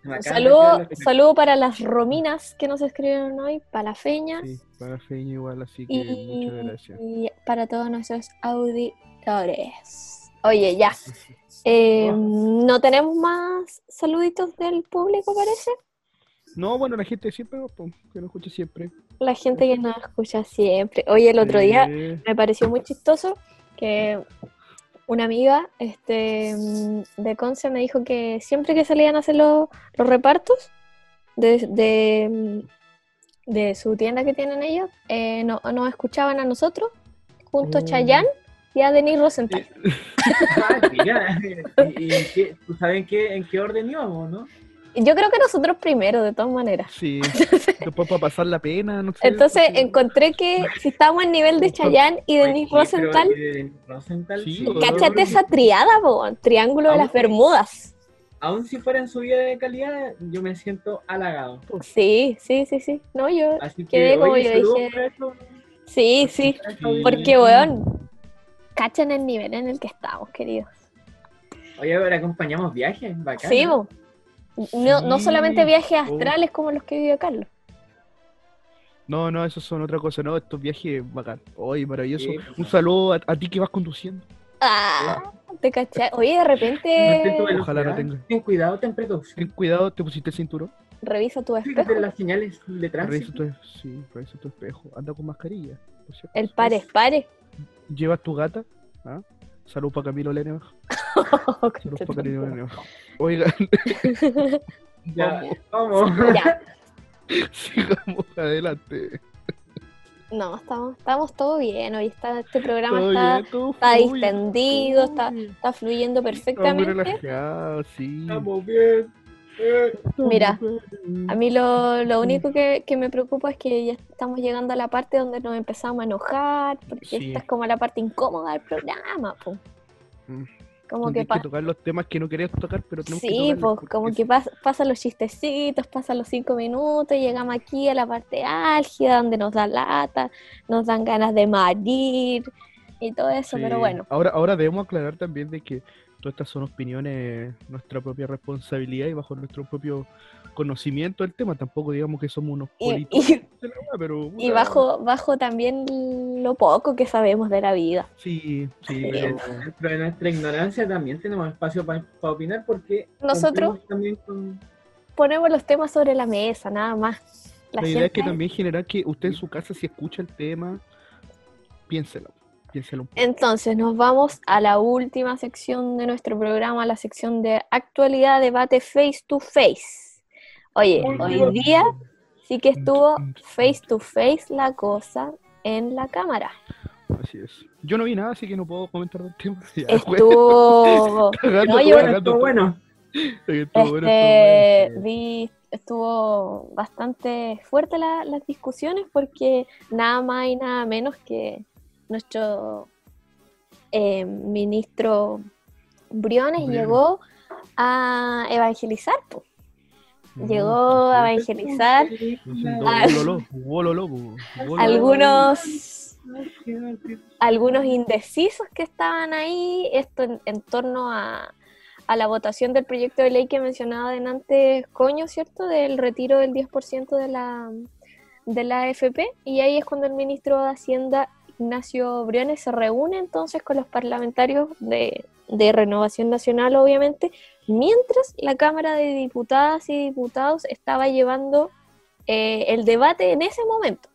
Un saludo, saludo para las rominas que nos escribieron hoy, para la feña Sí, para Feña igual, así que y, muchas gracias. y para todos nuestros auditores. Oye, ya. Eh, ¿No tenemos más saluditos del público, parece? No, bueno, la gente siempre, que nos escucha siempre. La gente que nos escucha siempre. Oye, el otro día me pareció muy chistoso que una amiga este, mm, de Conce me dijo que siempre que salían a hacer los, los repartos de, de, mm, de su tienda que tienen ellos, eh, no, nos escuchaban a nosotros, junto a Oh. Chayanne y a Denis Rosenthal. Ah. ¿Y, y en qué- ¿tú sabes en qué, en qué orden íbamos, no? Yo creo que nosotros primero, de todas maneras. Sí, después para pasar la pena, no sé. Entonces encontré que si estábamos en nivel de Chayanne y Denis Oye, pero, Rosenthal, Rosenthal, Sí, sí. o- cáchate esa triada, po, triángulo de las Bermudas. aún si fuera en subida de calidad, yo me siento halagado. Sí, sí, sí, sí. No, yo. Así que, Quedé como oye, yo dije. Sí, sí. Porque, weón, cachan el nivel en el que estamos, queridos. Oye, ahora acompañamos viajes, bacán. Sí, ¿no? No, no solamente viajes Oh. astrales como los que vivió Carlos. No, no, esos son otra cosa, no, estos viajes bacán. Oye, maravilloso. Sí, Un saludo a, a ti que vas conduciendo. Ah, te cachai. Oye, de repente. Ojalá la tenga. Ten cuidado, ten precaución. Ten cuidado, te pusiste el cinturón. revisa tu Fíjate espejo. las señales de Revisa tu, sí, revisa tu espejo. Anda con mascarilla. por si El pares pare. Llevas tu gata. ¿ah? Salud para Camilo Lene. Salud para Camilo Lene. Oigan, Ya, vamos. Ya. sigamos adelante. No, estamos, estamos todo bien. Hoy está, este programa Todo está, bien, todo está fluye, distendido, todo está, está fluyendo Estamos muy perfectamente. relajados, sí. Estamos bien. Mira, bien. A mí lo, lo único que, que me preocupa es que ya estamos llegando a la parte donde nos empezamos a enojar, porque Sí. esta es como la parte incómoda del programa, po. Mm. Como que, que tocar los temas que no querías tocar, pero tenemos que sí, tocarlos pues como que pas- pasan los chistecitos, pasan los cinco minutos y llegamos aquí a la parte álgida donde nos da lata, nos dan ganas de morir y todo eso, Sí. pero bueno, Ahora, ahora debemos aclarar también de que estas son opiniones, nuestra propia responsabilidad y bajo nuestro propio conocimiento del tema. Tampoco digamos que somos unos y, politos y- pero y bajo, bajo también lo poco que sabemos de la vida. Sí, sí, Sí. pero Dentro de nuestra ignorancia también tenemos espacio para opinar porque Nosotros- también con Ponemos los temas sobre la mesa, nada más. la, La idea es que también generar que usted en su casa si escucha el tema, piénselo, piénselo un poco. Entonces nos vamos a la última sección de nuestro programa, la sección de actualidad, debate face to face. Oye, hoy día sí que estuvo face to face la cosa en la cámara. Así es. Yo no vi nada, así que no puedo comentar del tema. Ya, Estuvo, no, yo- estuvo bueno. Estuvo bueno, este, estuvo bueno, vi, estuvo bastante fuerte la- las discusiones porque nada más y nada menos que nuestro eh, ministro Briones Briones. llegó a evangelizar. po. Mm, Llegó a evangelizar algunos, algunos indecisos que estaban ahí, esto en, en torno a, a la votación del proyecto de ley que mencionaba delante Coño, ¿cierto? Del retiro del 10% de la, de la AFP. Y ahí es cuando el ministro de Hacienda, Ignacio Briones, se reúne entonces con los parlamentarios de, de Renovación Nacional, obviamente, mientras la Cámara de Diputadas y Diputados estaba llevando eh, el debate en ese momento.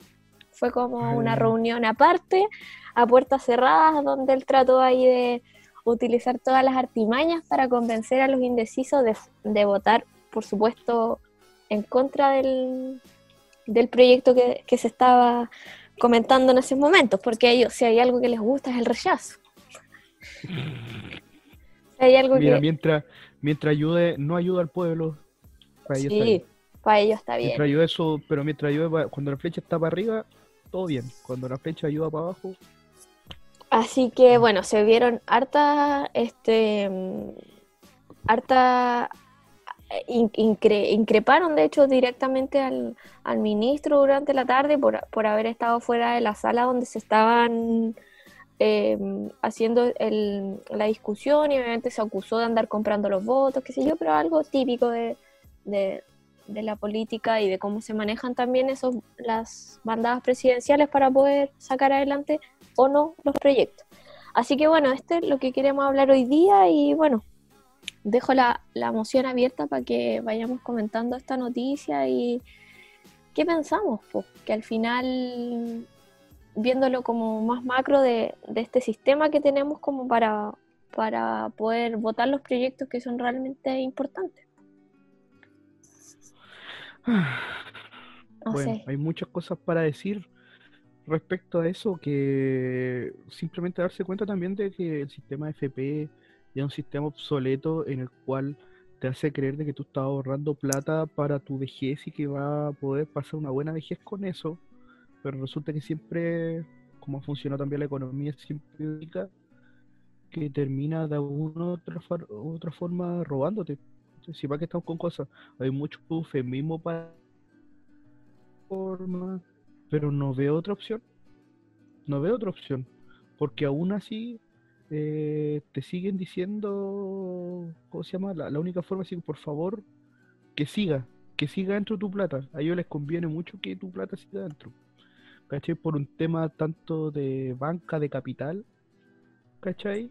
Fue como una reunión aparte, a puertas cerradas, donde él trató ahí de utilizar todas las artimañas para convencer a los indecisos de, de votar, por supuesto, en contra del, del proyecto que, que se estaba comentando en esos momentos, porque ellos, si hay algo que les gusta es el rechazo. Si hay algo Mira, que... mientras, mientras ayude, no ayuda al pueblo, para ellos está bien. Sí, para ellos está bien. Mientras ayude eso, pero mientras ayude, cuando la flecha está para arriba, todo bien. Cuando la flecha ayuda para abajo, Así que bueno, se vieron harta, este, mm, harta, incre- increparon de hecho directamente al, ministro durante la tarde por, por haber estado fuera de la sala donde se estaban eh, haciendo el- la discusión y obviamente se acusó de andar comprando los votos, qué sé yo, pero algo típico de, de- de la política y de cómo se manejan también esos, las bandadas presidenciales para poder sacar adelante o no los proyectos. Así que bueno, este es lo que queremos hablar hoy día y bueno, dejo la, la moción abierta para que vayamos comentando esta noticia y qué pensamos, pues, que al final, viéndolo como más macro de, de este sistema que tenemos como para, para poder votar los proyectos que son realmente importantes. No bueno, sé. hay muchas cosas para decir respecto a eso, que simplemente darse cuenta también de que el sistema FP ya un sistema obsoleto en el cual te hace creer de que tú estás ahorrando plata para tu vejez y que va a poder pasar una buena vejez con eso, pero resulta que siempre, como funciona también la economía, siempre indica que termina de alguna otra, forma robándote. Si para que estamos con cosas, hay mucho eufemismo para forma, pero no veo otra opción. No veo otra opción. Porque aún así eh, te siguen diciendo, ¿cómo se llama? La, la única forma es decir, por favor, que siga, que siga dentro tu plata. A ellos les conviene mucho que tu plata siga dentro. ¿Cachai? Por un tema tanto de banca, de capital, ¿cachai?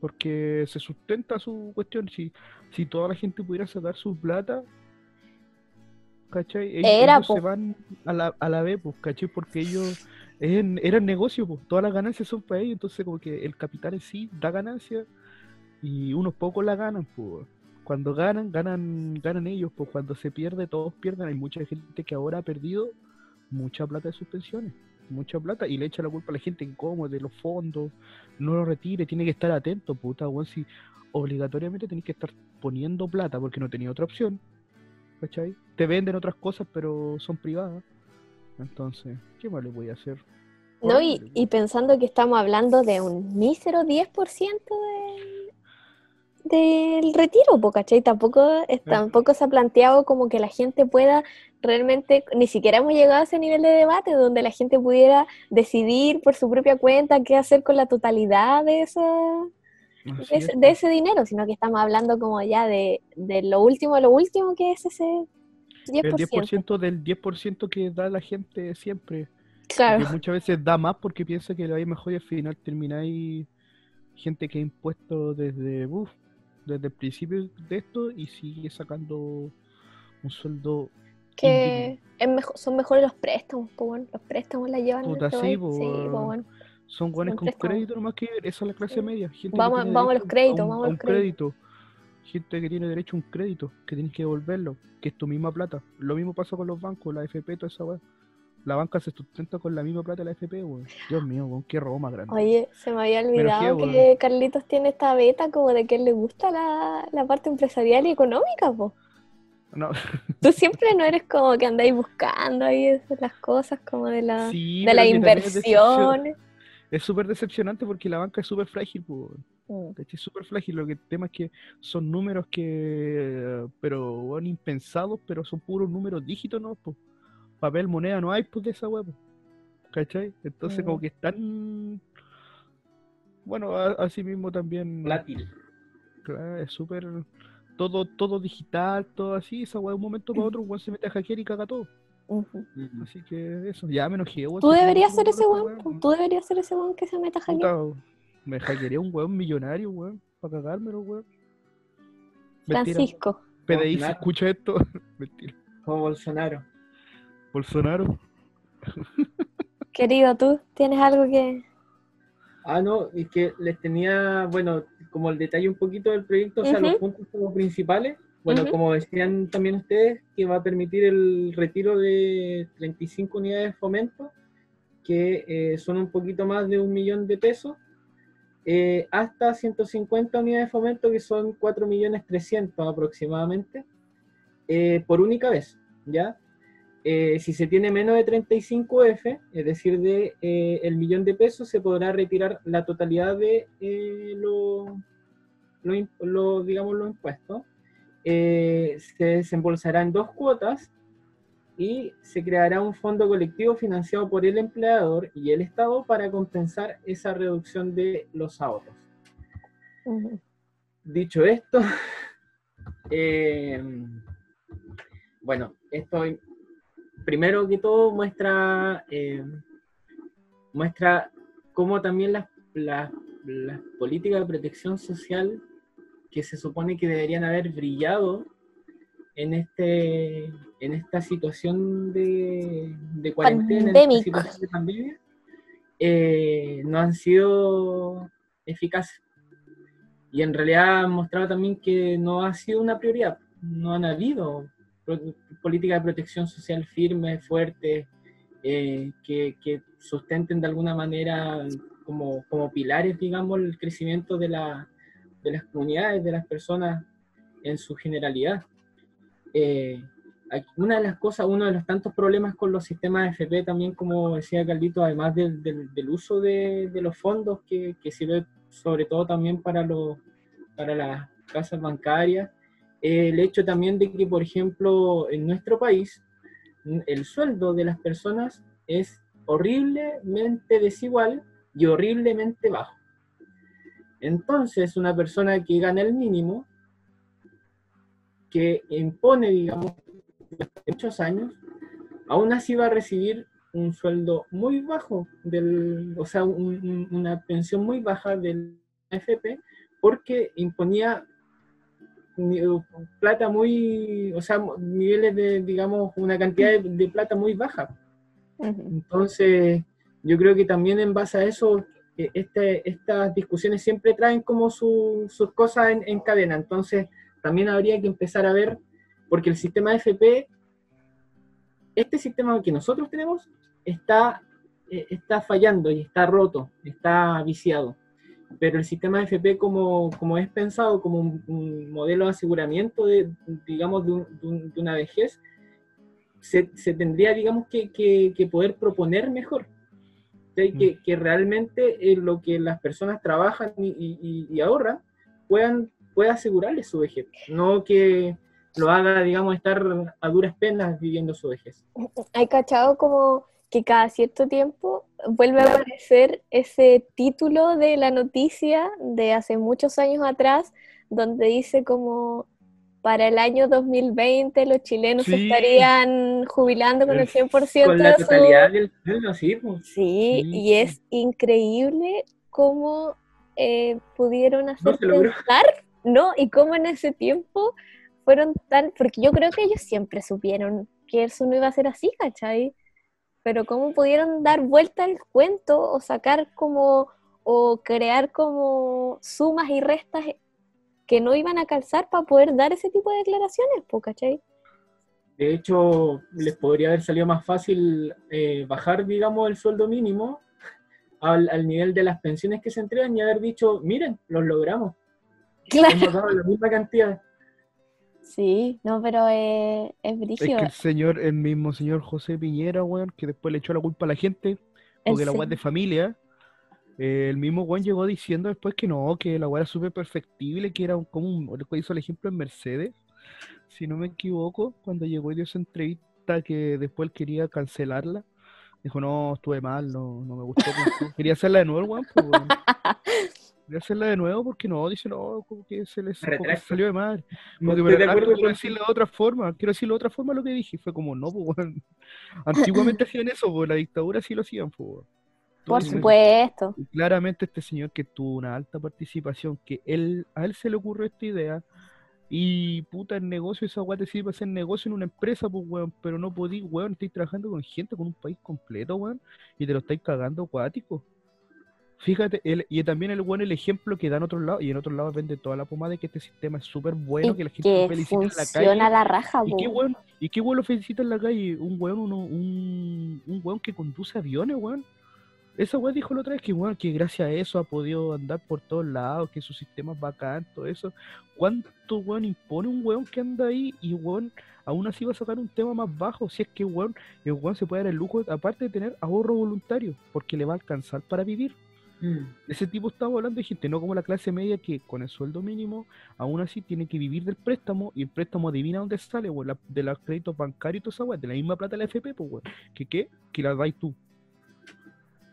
Porque se sustenta su cuestión. Si, si toda la gente pudiera sacar su plata, ¿cachai? Ellos, Era, ellos se van a la, a la vez, pues, ¿cachai? Porque ellos es, eran negocio, pues, todas las ganancias son para ellos, entonces como que el capital en sí da ganancias y unos pocos la ganan, pues. Cuando ganan, ganan, ganan ellos, pues cuando se pierde, todos pierden. Hay mucha gente que ahora ha perdido mucha plata de sus pensiones, mucha plata, y le echa la culpa a la gente como de los fondos, no lo retire, tiene que estar atento, puta, weón, si obligatoriamente tenés que estar poniendo plata porque no tenía otra opción, ¿cachai? Te venden otras cosas, pero son privadas. Entonces, ¿qué más le voy a hacer? No, y, y pensando que estamos hablando de un mísero 10% de, del retiro, ¿cachai? Tampoco, es- tampoco se ha planteado como que la gente pueda realmente, ni siquiera hemos llegado a ese nivel de debate donde la gente pudiera decidir por su propia cuenta qué hacer con la totalidad de, esa, de, es, de ese dinero, sino que estamos hablando como ya de, de lo último, lo último que es ese 10%. El 10% del 10% que da la gente siempre. Claro. Que muchas veces da más porque piensa que a ir mejor y al final termináis gente que ha impuesto desde, uf, desde el principio de esto y sigue sacando un sueldo que es mejor, son mejores los préstamos, pues bueno, los préstamos la llevan Puta, este sí, pues bueno. Son buenos con préstamos. crédito nomás que esa es la clase Sí. media. Gente Vamos- vamos a los créditos, un- vamos a los un crédito. Gente que tiene derecho a un crédito, que tienes que devolverlo, que es tu misma plata. Lo mismo pasa con los bancos, la FP, toda esa weá. La banca se sustenta con la misma plata de la FP, weón. Dios mío, weón, qué robo más grande. Oye, se me había olvidado que Carlitos tiene esta beta como de que él le gusta la, la parte empresarial y económica, po. No, Tú siempre no eres como que andáis buscando ahí las cosas como de la, sí, de las inversiones. Es súper decepcionante porque la banca es súper frágil, pues. weón. ¿Cachai? Es súper frágil. Lo que el tema es que son números que, pero, weón, impensados, pero son puros números dígitos, ¿no? Pues, papel, moneda, no hay, pues, de esa pues. ¿Cachai? Entonces, como Mm. que están. Bueno, a- así mismo también. Volátil. claro, es súper. Todo, todo digital, todo así. Esa weá de un momento para otro, weón, se mete a hackear y caga todo. Así que eso, ya me enojé. Tú deberías ser ese weón, tú deberías ser ese weón que se meta a hackear. Me hackearía un weón millonario, weón, para cagármelo, weón. Mentira. Francisco. PDI, si escucha esto, mentira. Como Bolsonaro. Bolsonaro. Querido, ¿tú tienes algo que...? Ah, no, es que les tenía, bueno, como el detalle un poquito del proyecto, o sea, los puntos como principales. Bueno, como decían también ustedes, que va a permitir el retiro de 35 unidades de fomento, que eh, son un poquito más de un millón de pesos, eh, hasta 150 unidades de fomento, que son 4 millones 300 aproximadamente, eh, por única vez, ¿ya? Eh, si se tiene menos de 35F, es decir, de eh, el millón de pesos, se podrá retirar la totalidad de eh, lo, lo, digamos, los impuestos. Eh, se desembolsará en dos cuotas y se creará un fondo colectivo financiado por el empleador y el Estado para compensar esa reducción de los ahorros. Dicho esto, eh, bueno, esto primero que todo muestra, eh, muestra cómo también las, las- las políticas de protección social que se supone que deberían haber brillado en, este, en esta situación de, de cuarentena, en esta Pandemic. situación de pandemia, eh, no han sido eficaces. Y en realidad han mostrado también que no ha sido una prioridad, no han habido políticas de protección social firmes, fuertes, eh, que, que sustenten de alguna manera como, como pilares, digamos, el crecimiento de, la, de las comunidades, de las personas en su generalidad. Eh, una de las cosas, uno de los tantos problemas con los sistemas FP también, como decía Carlito, además del, del- uso de, de los fondos que, que sirve sobre todo también para, los, para las casas bancarias, el hecho también de que, por ejemplo, en nuestro país, el sueldo de las personas es horriblemente desigual y horriblemente bajo. Entonces, una persona que gana el mínimo, que impone, digamos, durante muchos años, aún así va a recibir un sueldo muy bajo, del, o sea, un- un- una pensión muy baja del AFP, porque imponía ni- plata muy, o sea, niveles de, digamos, una cantidad de, de plata muy baja. Entonces, yo creo que también en base a eso, eh, este- estas discusiones siempre traen como su- sus cosas en, en cadena. Entonces, también habría que empezar a ver, porque el sistema FP, este sistema que nosotros tenemos, está, eh, está fallando y está roto, está viciado. Pero el sistema FP, como, como es pensado como un, un modelo de aseguramiento, de, digamos, de, un- de un- de una vejez, se, se tendría, digamos, que, que- que poder proponer mejor. ¿sí? Que, que realmente eh, lo que las personas trabajan y, y- y ahorran puedan, pueda asegurarles su vejez, no que lo haga, digamos, estar a duras penas viviendo su vejez. Hay cachado como que cada cierto tiempo vuelve a aparecer ese título de la noticia de hace muchos años atrás, donde dice como para el año 2020 los chilenos Sí. estarían jubilando con el El- 100% Con la de su... del sueldo, sí, pues. Sí, Sí. y es increíble cómo eh, pudieron hacer pensar, ¿no? Y cómo en ese tiempo fueron tan, porque yo creo que ellos siempre supieron que eso no iba a ser así, ¿cachai? Pero cómo pudieron dar vuelta al cuento o sacar como, o crear como sumas y restas que no iban a calzar para poder dar ese tipo de declaraciones, ¿cachai? De hecho, les podría haber salido más fácil eh, bajar, digamos, el sueldo mínimo al, al nivel de las pensiones que se entregan y haber dicho, miren, los logramos. Claro. Hemos dado la misma cantidad. Sí, no, pero eh, es Es brígido. que el señor, el mismo señor José Piñera, weón, que después le echó la culpa a la gente, El porque la es se- de familia. eh, el mismo weón llegó diciendo después que no, que la weá era súper perfectible, que era un, como un, hizo el ejemplo en Mercedes, si no me equivoco, cuando llegó y dio esa entrevista que después él quería cancelarla. Dijo, no, estuve mal, no, no me gustó. Quería hacerla de nuevo, weón, pues, weón. Quería hacerla de nuevo porque no, dice, no, como que se les salió de madre. Como que me estoy de acuerdo quiero con decirlo de otra forma, quiero decirlo de otra forma lo que dije. Fue como, no, pues, weón. Antiguamente hacían eso, pues, la dictadura sí lo hacían, pues. Por supuesto. y claramente este señor que tuvo una alta participación, que él, a él se le ocurrió esta idea, y puta, el negocio, esa weá te sirve para hacer negocio en una empresa, pues weón, pero no podí, weón, estáis trabajando con gente, con un país completo, weón, y te lo estáis cagando acuático. Fíjate, el- y también el weón, el ejemplo que da en otros lados, y en otros lados vende toda la pomada de que este sistema es súper bueno, y que la gente que felicita en la calle. la raja, ¿Y qué weón, y qué weón lo felicita en la calle? Un weón, uno, un, un weón que conduce aviones, weón. Esa weón dijo la otra vez que weón, que gracias a eso ha podido andar por todos lados, que su sistema es bacán, todo eso. ¿Cuánto weón impone un weón que anda ahí y weón aún así va a sacar un tema más bajo? Si es que weón, el weón se puede dar el lujo, aparte de tener ahorro voluntario, porque le va a alcanzar para vivir. Mm. Ese tipo estamos hablando de gente, no como la clase media que con el sueldo mínimo aún así tiene que vivir del préstamo y el préstamo adivina dónde sale, la- de los créditos bancarios y toda esa weá, de la misma plata de la FP, pues weón. ¿Que qué? Que la dais tú.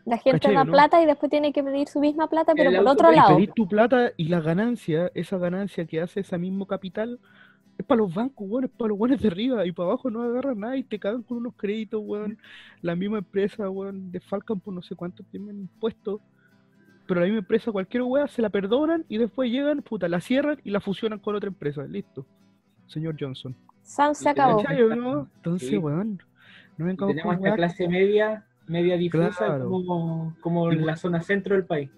La gente ¿Cachai, da no? plata y después tiene que pedir su misma plata, pero El por otro lado. pedís tu plata y la ganancia, esa ganancia que hace ese mismo capital, es para los bancos, weón, es para los buenos de arriba y para abajo no agarran nada y te cagan con unos créditos, weón. La misma empresa, weón, defalcan por no sé cuánto tienen impuestos. Pero la misma empresa, cualquier weá, se la perdonan y después llegan, puta, la cierran y la fusionan con otra empresa. Listo. Señor Johnson. San se acabó. tenemos- ¿Cachai, o no? Entonces, Sí. weón, no vengamos Tenemos con esta clase media, media difusa, Claro. como, como en la zona centro del país.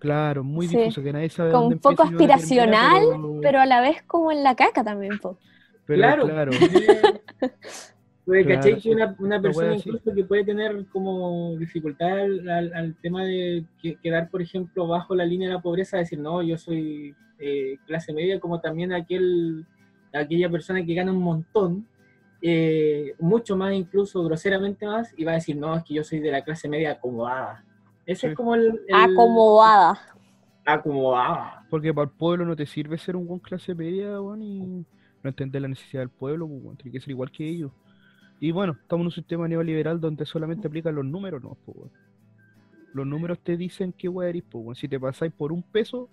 Claro, muy Sí. difuso, que nadie sabe Como dónde un poco aspiracional, pero- Pero a la vez como en la caca también, po. pero claro. claro. Porque, Claro, ¿cachai? Que una, una persona incluso que puede tener como dificultad al, al- al tema de que- quedar, por ejemplo, bajo la línea de la pobreza, decir, no, yo soy eh, clase media, como también aquel, aquella persona que gana un montón, eh, mucho más incluso, groseramente más, y va a decir, no, es que yo soy de la clase media acomodada. Ese Sí. es como el... el- Acomodada. Acomodada. Porque para el pueblo no te sirve ser un buen clase media, weón, y no entender la necesidad del pueblo, pues, weón, tiene que ser igual que ellos. Y bueno, estamos en un sistema neoliberal donde solamente aplican los números, ¿no? Pues, weón. Los números te dicen qué weón eres, pues, weón. Si te pasáis por un peso,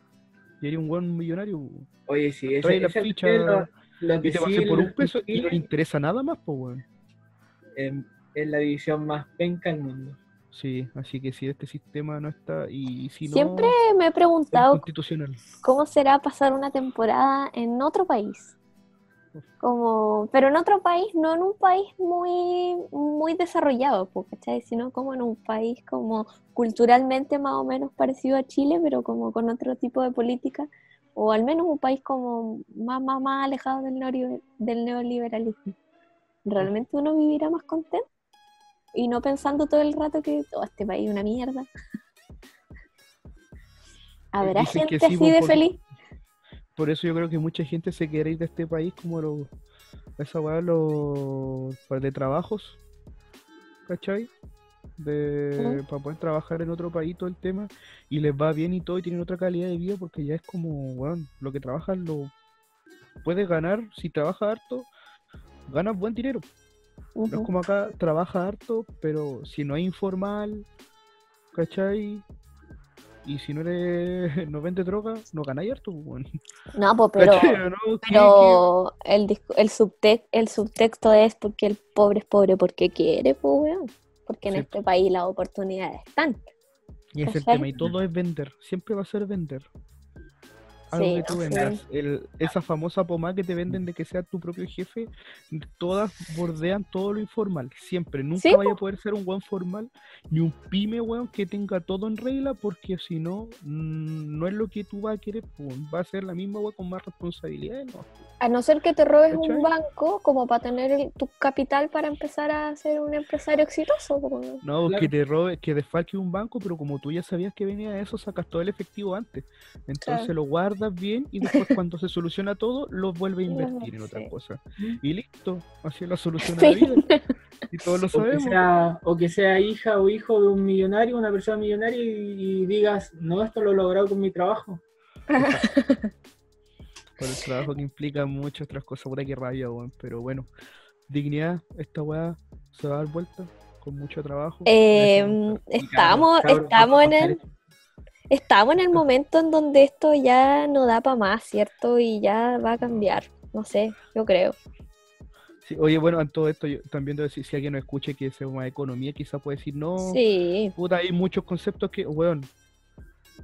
y eres un buen millonario, pues, weón. Oye, sí, ese, Trae la ese ficha lo- lo que y te sí pasáis por un peso y no le interesa nada más, pues, weón. em, es la división más penca del mundo. Sí, así que si este sistema no está, y si no, Siempre me he preguntado constitucional. cómo será pasar una temporada en otro país. Como, pero en otro país, no en un país muy, muy desarrollado, ¿cachai? Sino como en un país como culturalmente más o menos parecido a Chile, pero como con otro tipo de política, o al menos un país como más, más, más alejado del, del neoliberalismo. ¿Realmente uno vivirá más contento? Y no pensando todo el rato que "Oh, este país es una mierda. ¿Habrá dicen gente sí, así de por- feliz? Por eso yo creo que mucha gente se quiere ir de este país como los, esa weá, los de trabajos, ¿cachai? De, para poder trabajar en otro país todo el tema y les va bien y todo y tienen otra calidad de vida porque ya es como, weón, lo que trabajas lo puedes ganar, si trabajas harto, ganas buen dinero. No es como acá, trabaja harto, pero si no es informal, ¿cachai? Y si no eres, no vende droga, no ganáis harto, pues, weón. No, pues, pero, ¿Cachai o no? ¿Qué- qué- pero el, el, subtext, el subtexto es porque el pobre es pobre porque quiere, pues, weón. Porque en Sí. este país las oportunidades están. Y es el tema, y todo es vender, siempre va a ser vender. Algo Sí, que tú sí. vendas. El- esa famosa pomada que te venden de que seas tu propio jefe, todas bordean todo lo informal, siempre. Nunca Sí, vaya a poder ser un buen formal, ni un pyme, weón, que tenga todo en regla, porque si no, mm, no es lo que tú vas a querer, pues, va a ser la misma, weón, con más responsabilidades, ¿no? A no ser que te robes ¿Cachai? un banco como para tener el- tu capital para empezar a ser un empresario exitoso. pues, weón. No, Claro. que te robe, que desfalque un banco, pero como tú ya sabías que venía eso, sacas todo el efectivo antes. Entonces Claro. lo guardas bien y después cuando se soluciona todo, lo vuelves a invertir en otra sí. cosa. Y listo, así es la solución a la vida. Y todos lo O que, sabemos. sea, o que sea hija o hijo de un millonario, una persona millonaria, y, y digas, no, esto lo he logrado con mi trabajo. Por el trabajo que implica muchas otras cosas, puta que rabia, weón. Pero bueno, dignidad, esta weá se va a dar vuelta con mucho trabajo. Eh, Eso, estamos, estamos en el, estamos en el momento en donde esto ya no da para más, ¿cierto? Y ya va a cambiar. No sé, yo creo. Sí, oye, bueno, en todo esto yo también debo decir, si alguien nos escuche que sea más economía, quizás puede decir, no, Sí, puta, hay muchos conceptos que, weón,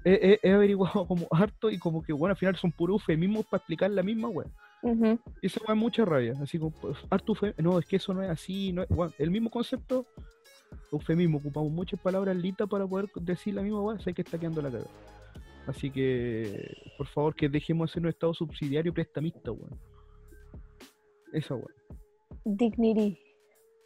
he, averiguado como harto y como que, bueno, al final son puros eufemismos para explicar la misma, weón. ujú, Y eso me da mucha rabia, así como, pues, harto no, es que eso no es así, no es, weón, el mismo concepto, eufemismo, ocupamos muchas palabras listas para poder decir la misma, weón, sé que está quedando la cagada. Así que, por favor, que dejemos de ser un estado subsidiario prestamista, weón. Esa, weón. dignity.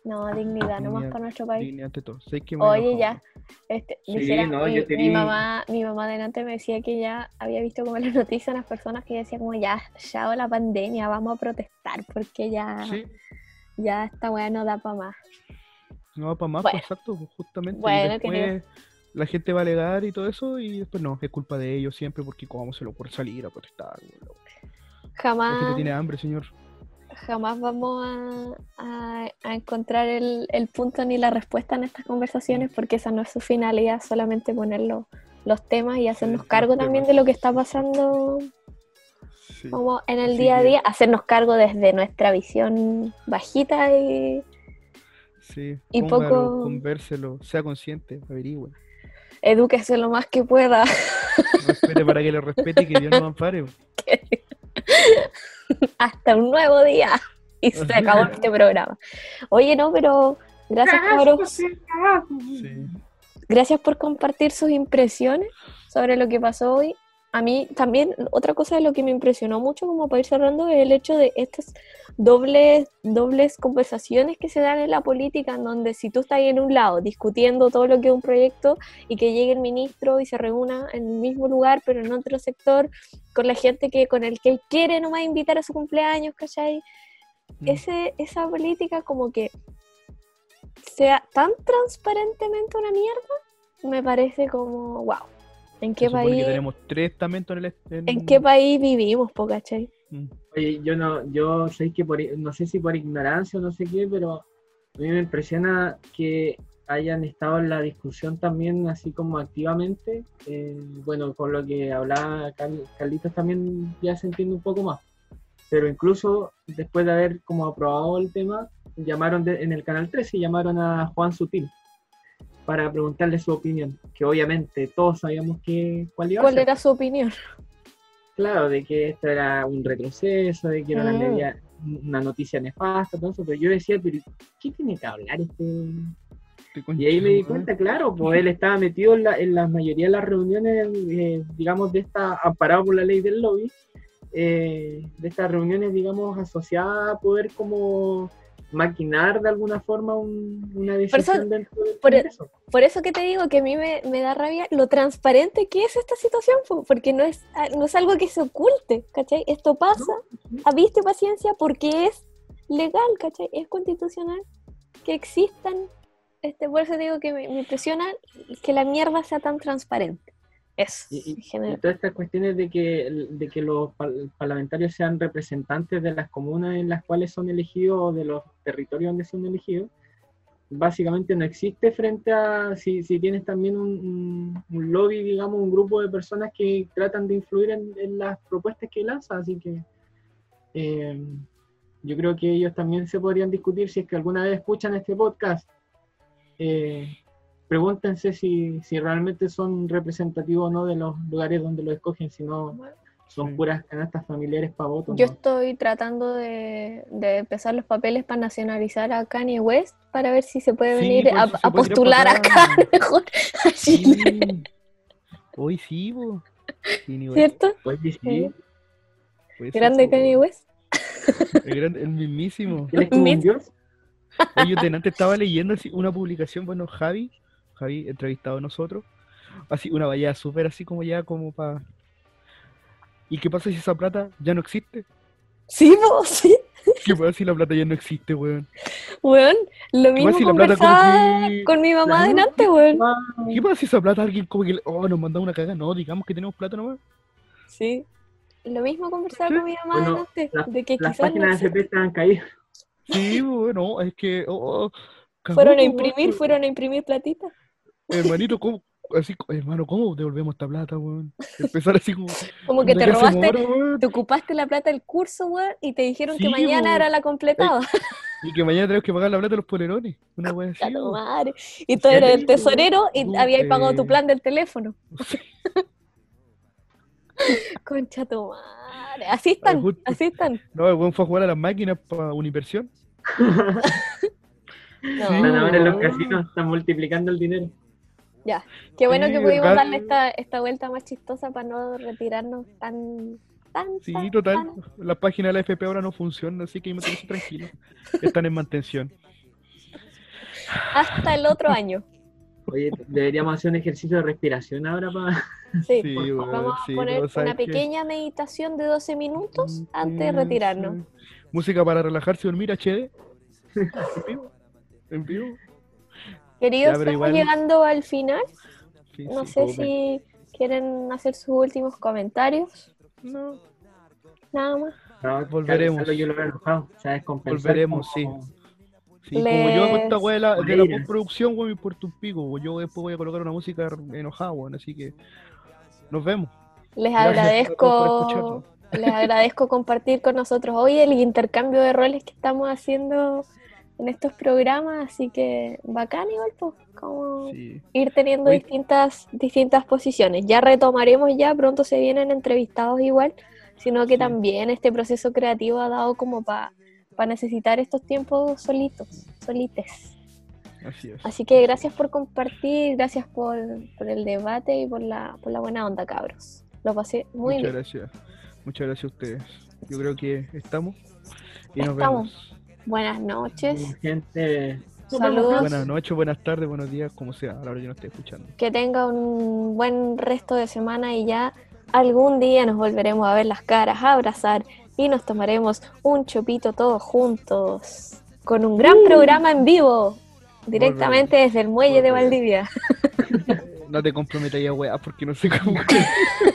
No, dignidad, nomás Dignidad, para nuestro país. Dignidad ante todo. Sé que me Oye, ya. Este, Sí, dijera, no, mi, yo mamá, mi mamá delante me decía que ya había visto como en las noticias las personas que decían como ya, ya la pandemia, vamos a protestar porque ya, Sí, ya esta weá no da para más. No va para más, Bueno. pues, exacto, pues, justamente. Bueno, después querido. la gente va a alegar y todo eso, y después no, es culpa de ellos siempre, porque cómo se ocurre salir a protestar, weón. La gente Jamás, tiene hambre, señor. jamás vamos a, a- a encontrar el, el punto ni la respuesta en estas conversaciones porque esa no es su finalidad, solamente poner los, los temas y hacernos cargo también de lo que está pasando Sí. como en el día a día, hacernos cargo desde nuestra visión bajita y Sí, y póngalo, poco- convérselo, sea consciente, averigüe. edúquese lo más que pueda. Respete para que lo respete y que Dios nos ampare. Hasta un nuevo día. Y se acabó este programa. Oye, no, pero gracias, cabros. Sí. Gracias por compartir sus impresiones sobre lo que pasó hoy. A mí también, otra cosa de lo que me impresionó mucho, como para ir cerrando, es el hecho de estas dobles, dobles conversaciones que se dan en la política, en donde si tú estás ahí en un lado discutiendo todo lo que es un proyecto y que llegue el ministro y se reúna en el mismo lugar, pero en otro sector, con la gente que con el que él quiere nomás invitar a su cumpleaños, ¿cachai? Mm. Ese, esa política como que sea tan transparentemente una mierda, me parece como, wow. ¿En Se qué país, tenemos tres estamentos en el. en- en qué país vivimos, po, cachai? Mm. Oye, yo no, yo sé que por, no sé si por ignorancia o no sé qué, pero a mí me impresiona que hayan estado en la discusión también así como activamente. eh, bueno, con lo que hablaba Carl- Carlitos también ya se entiende un poco más. Pero incluso después de haber como aprobado el tema, llamaron de- en el canal 13 y llamaron a Juan Sutil para preguntarle su opinión, que obviamente todos sabíamos que cuál iba a ¿Cuál ser. era su opinión? Claro, de que esto era un retroceso, de que era una, Mm. media- una noticia nefasta, todo eso, pero yo decía, pero ¿qué tiene que hablar este? Y ahí me di cuenta, claro, pues él estaba metido en la, en la mayoría de las reuniones, eh, digamos, de esta, amparado por la ley del lobby, eh, de estas reuniones, digamos, asociadas a poder como maquinar de alguna forma un- una eso- decisión dentro del por- Congreso. Por eso que te digo que a mí me, me da rabia lo transparente que es esta situación, po, porque no es, ah, no es algo que se oculte, ¿cachai? Esto pasa, a vista y paciencia, porque es legal, ¿cachai? Es constitucional que existan, este, por eso digo que me, me impresiona que la mierda sea tan transparente. Eso, Y- todas estas cuestiones de que, de que los par- parlamentarios sean representantes de las comunas en las cuales son elegidos o de los territorios donde son elegidos, básicamente no existe frente a si, si tienes también un, lobby, digamos, un grupo de personas que tratan de influir en, en las propuestas que lanzan, así que eh, yo creo que ellos también se podrían discutir si es que alguna vez escuchan este podcast. eh, pregúntense si, si realmente son representativos o no de los lugares donde lo escogen, si no son Sí. puras canastas familiares para votos. Yo ¿no? estoy tratando de, de empezar los papeles para nacionalizar a Kanye West para ver si se puede Sí, venir pues, a, si se a puede tirar postular acá. mejor a Chile, Sí. Hoy sí, ni ¿cierto? Pues sí. Pues Grande Kanye. West. El, gran- el mismísimo. Dios. Oye, yo estaba leyendo así una publicación, bueno, Javi, Javi, entrevistado a nosotros, así una valla súper así como ya como para... ¿Y qué pasa si esa plata ya no existe? Sí, po, sí. ¿Qué pasa si la plata ya no existe, weón? Weón, lo ¿Qué mismo si conversaba que... con mi mamá Claro. adelante, weón. ¿Qué pasa si esa plata alguien como que... Oh, nos mandó una cagada? No, digamos que tenemos plata nomás. Sí. Lo mismo conversaba Sí. con mi mamá Bueno, adelante, la- de que Las quizás no páginas de. FP estaban caídas. Sí, bueno, es que... oh, oh, cagó, Fueron a imprimir, weón. fueron a imprimir platita. Hermanito, ¿cómo? Así, hermano, ¿cómo devolvemos esta plata, weón? Empezar así como... Como que ¿de te robaste, ahora, weón? te ocupaste la plata del curso, weón, y te dijeron que mañana era la completada. Y que mañana tenemos que pagar la plata de los polerones. Una wea así, weón. madre. Y tú eras el tesorero y tú, habías pagado tu plan del teléfono. Concha tu madre. Así están, justo. así están. No, el weón fue a jugar a las máquinas para Universión. No. Están ahora en los no. casinos, están multiplicando el dinero. Ya, qué bueno Sí, que pudimos acá- darle esta, esta vuelta más chistosa para no retirarnos tan, tan, Sí, tan, total. tan. Las páginas de la FP ahora no funcionan, así que manténganse tranquilos. Están en mantención. Hasta el otro año. Oye, deberíamos hacer un ejercicio de respiración ahora para... Sí, Sí, por favor. weón, vamos a sí, poner pero ¿sabes una pequeña meditación de 12 minutos antes de Sí, retirarnos. sí. Música para relajarse y dormir HD. En vivo. En vivo. Queridos, estamos igual- llegando al final. Sí, No sí, sé si quieren hacer sus últimos comentarios. No, Nada más. No, Volveremos. Yo lo enojado. O sea, Volveremos, como- Sí, como yo hago esta weá de la, de la postproducción, weón, me importa un pico. Yo después voy a colocar una música enojada, weón. Así que nos vemos. Les Gracias por agradezco, les agradezco compartir con nosotros hoy el intercambio de roles que estamos haciendo en estos programas, así que bacán igual, pues, como Sí. ir teniendo distintas, distintas posiciones. Ya retomaremos ya, pronto se vienen entrevistados igual, sino que Sí. también este proceso creativo ha dado como para necesitar estos tiempos solitos, solites. Así es. Así que gracias por compartir, gracias por, por el debate y por la, por la buena onda, cabros. Lo pasé muy Muchas bien. gracias. Muchas gracias a ustedes. Yo creo que estamos. Y nos Estamos. vemos. Buenas noches. Gente, Saludos. Buenas noches, buenas tardes, buenos días, como sea, a la hora que nos esté escuchando. Que tenga un buen resto de semana y ya algún día nos volveremos a ver las caras, a abrazar y nos tomaremos un chopito todos juntos con un gran programa en vivo directamente desde el muelle de. Valdivia. No te comprometas ya, weá, porque no sé cómo.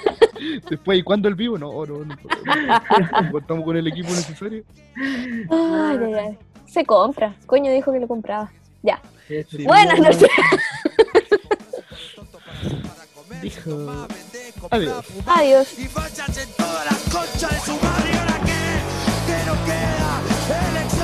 Después, ¿y cuándo el vivo? No, no, no. no. Contamos con el equipo necesario. Ay, ay, ay. Se compra. Coño dijo que lo compraba. Ya. Sí. Buenas noches. Dijo. Adiós. Adiós. y en todas las conchas de su madre. ¿Y ahora qué? ¿Qué nos queda? Elección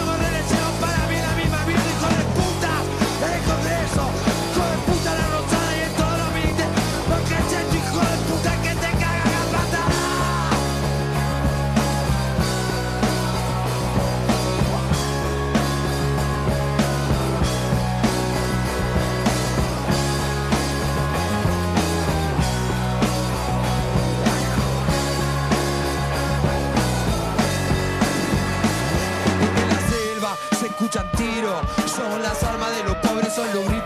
las armas de los pobres, son los gritos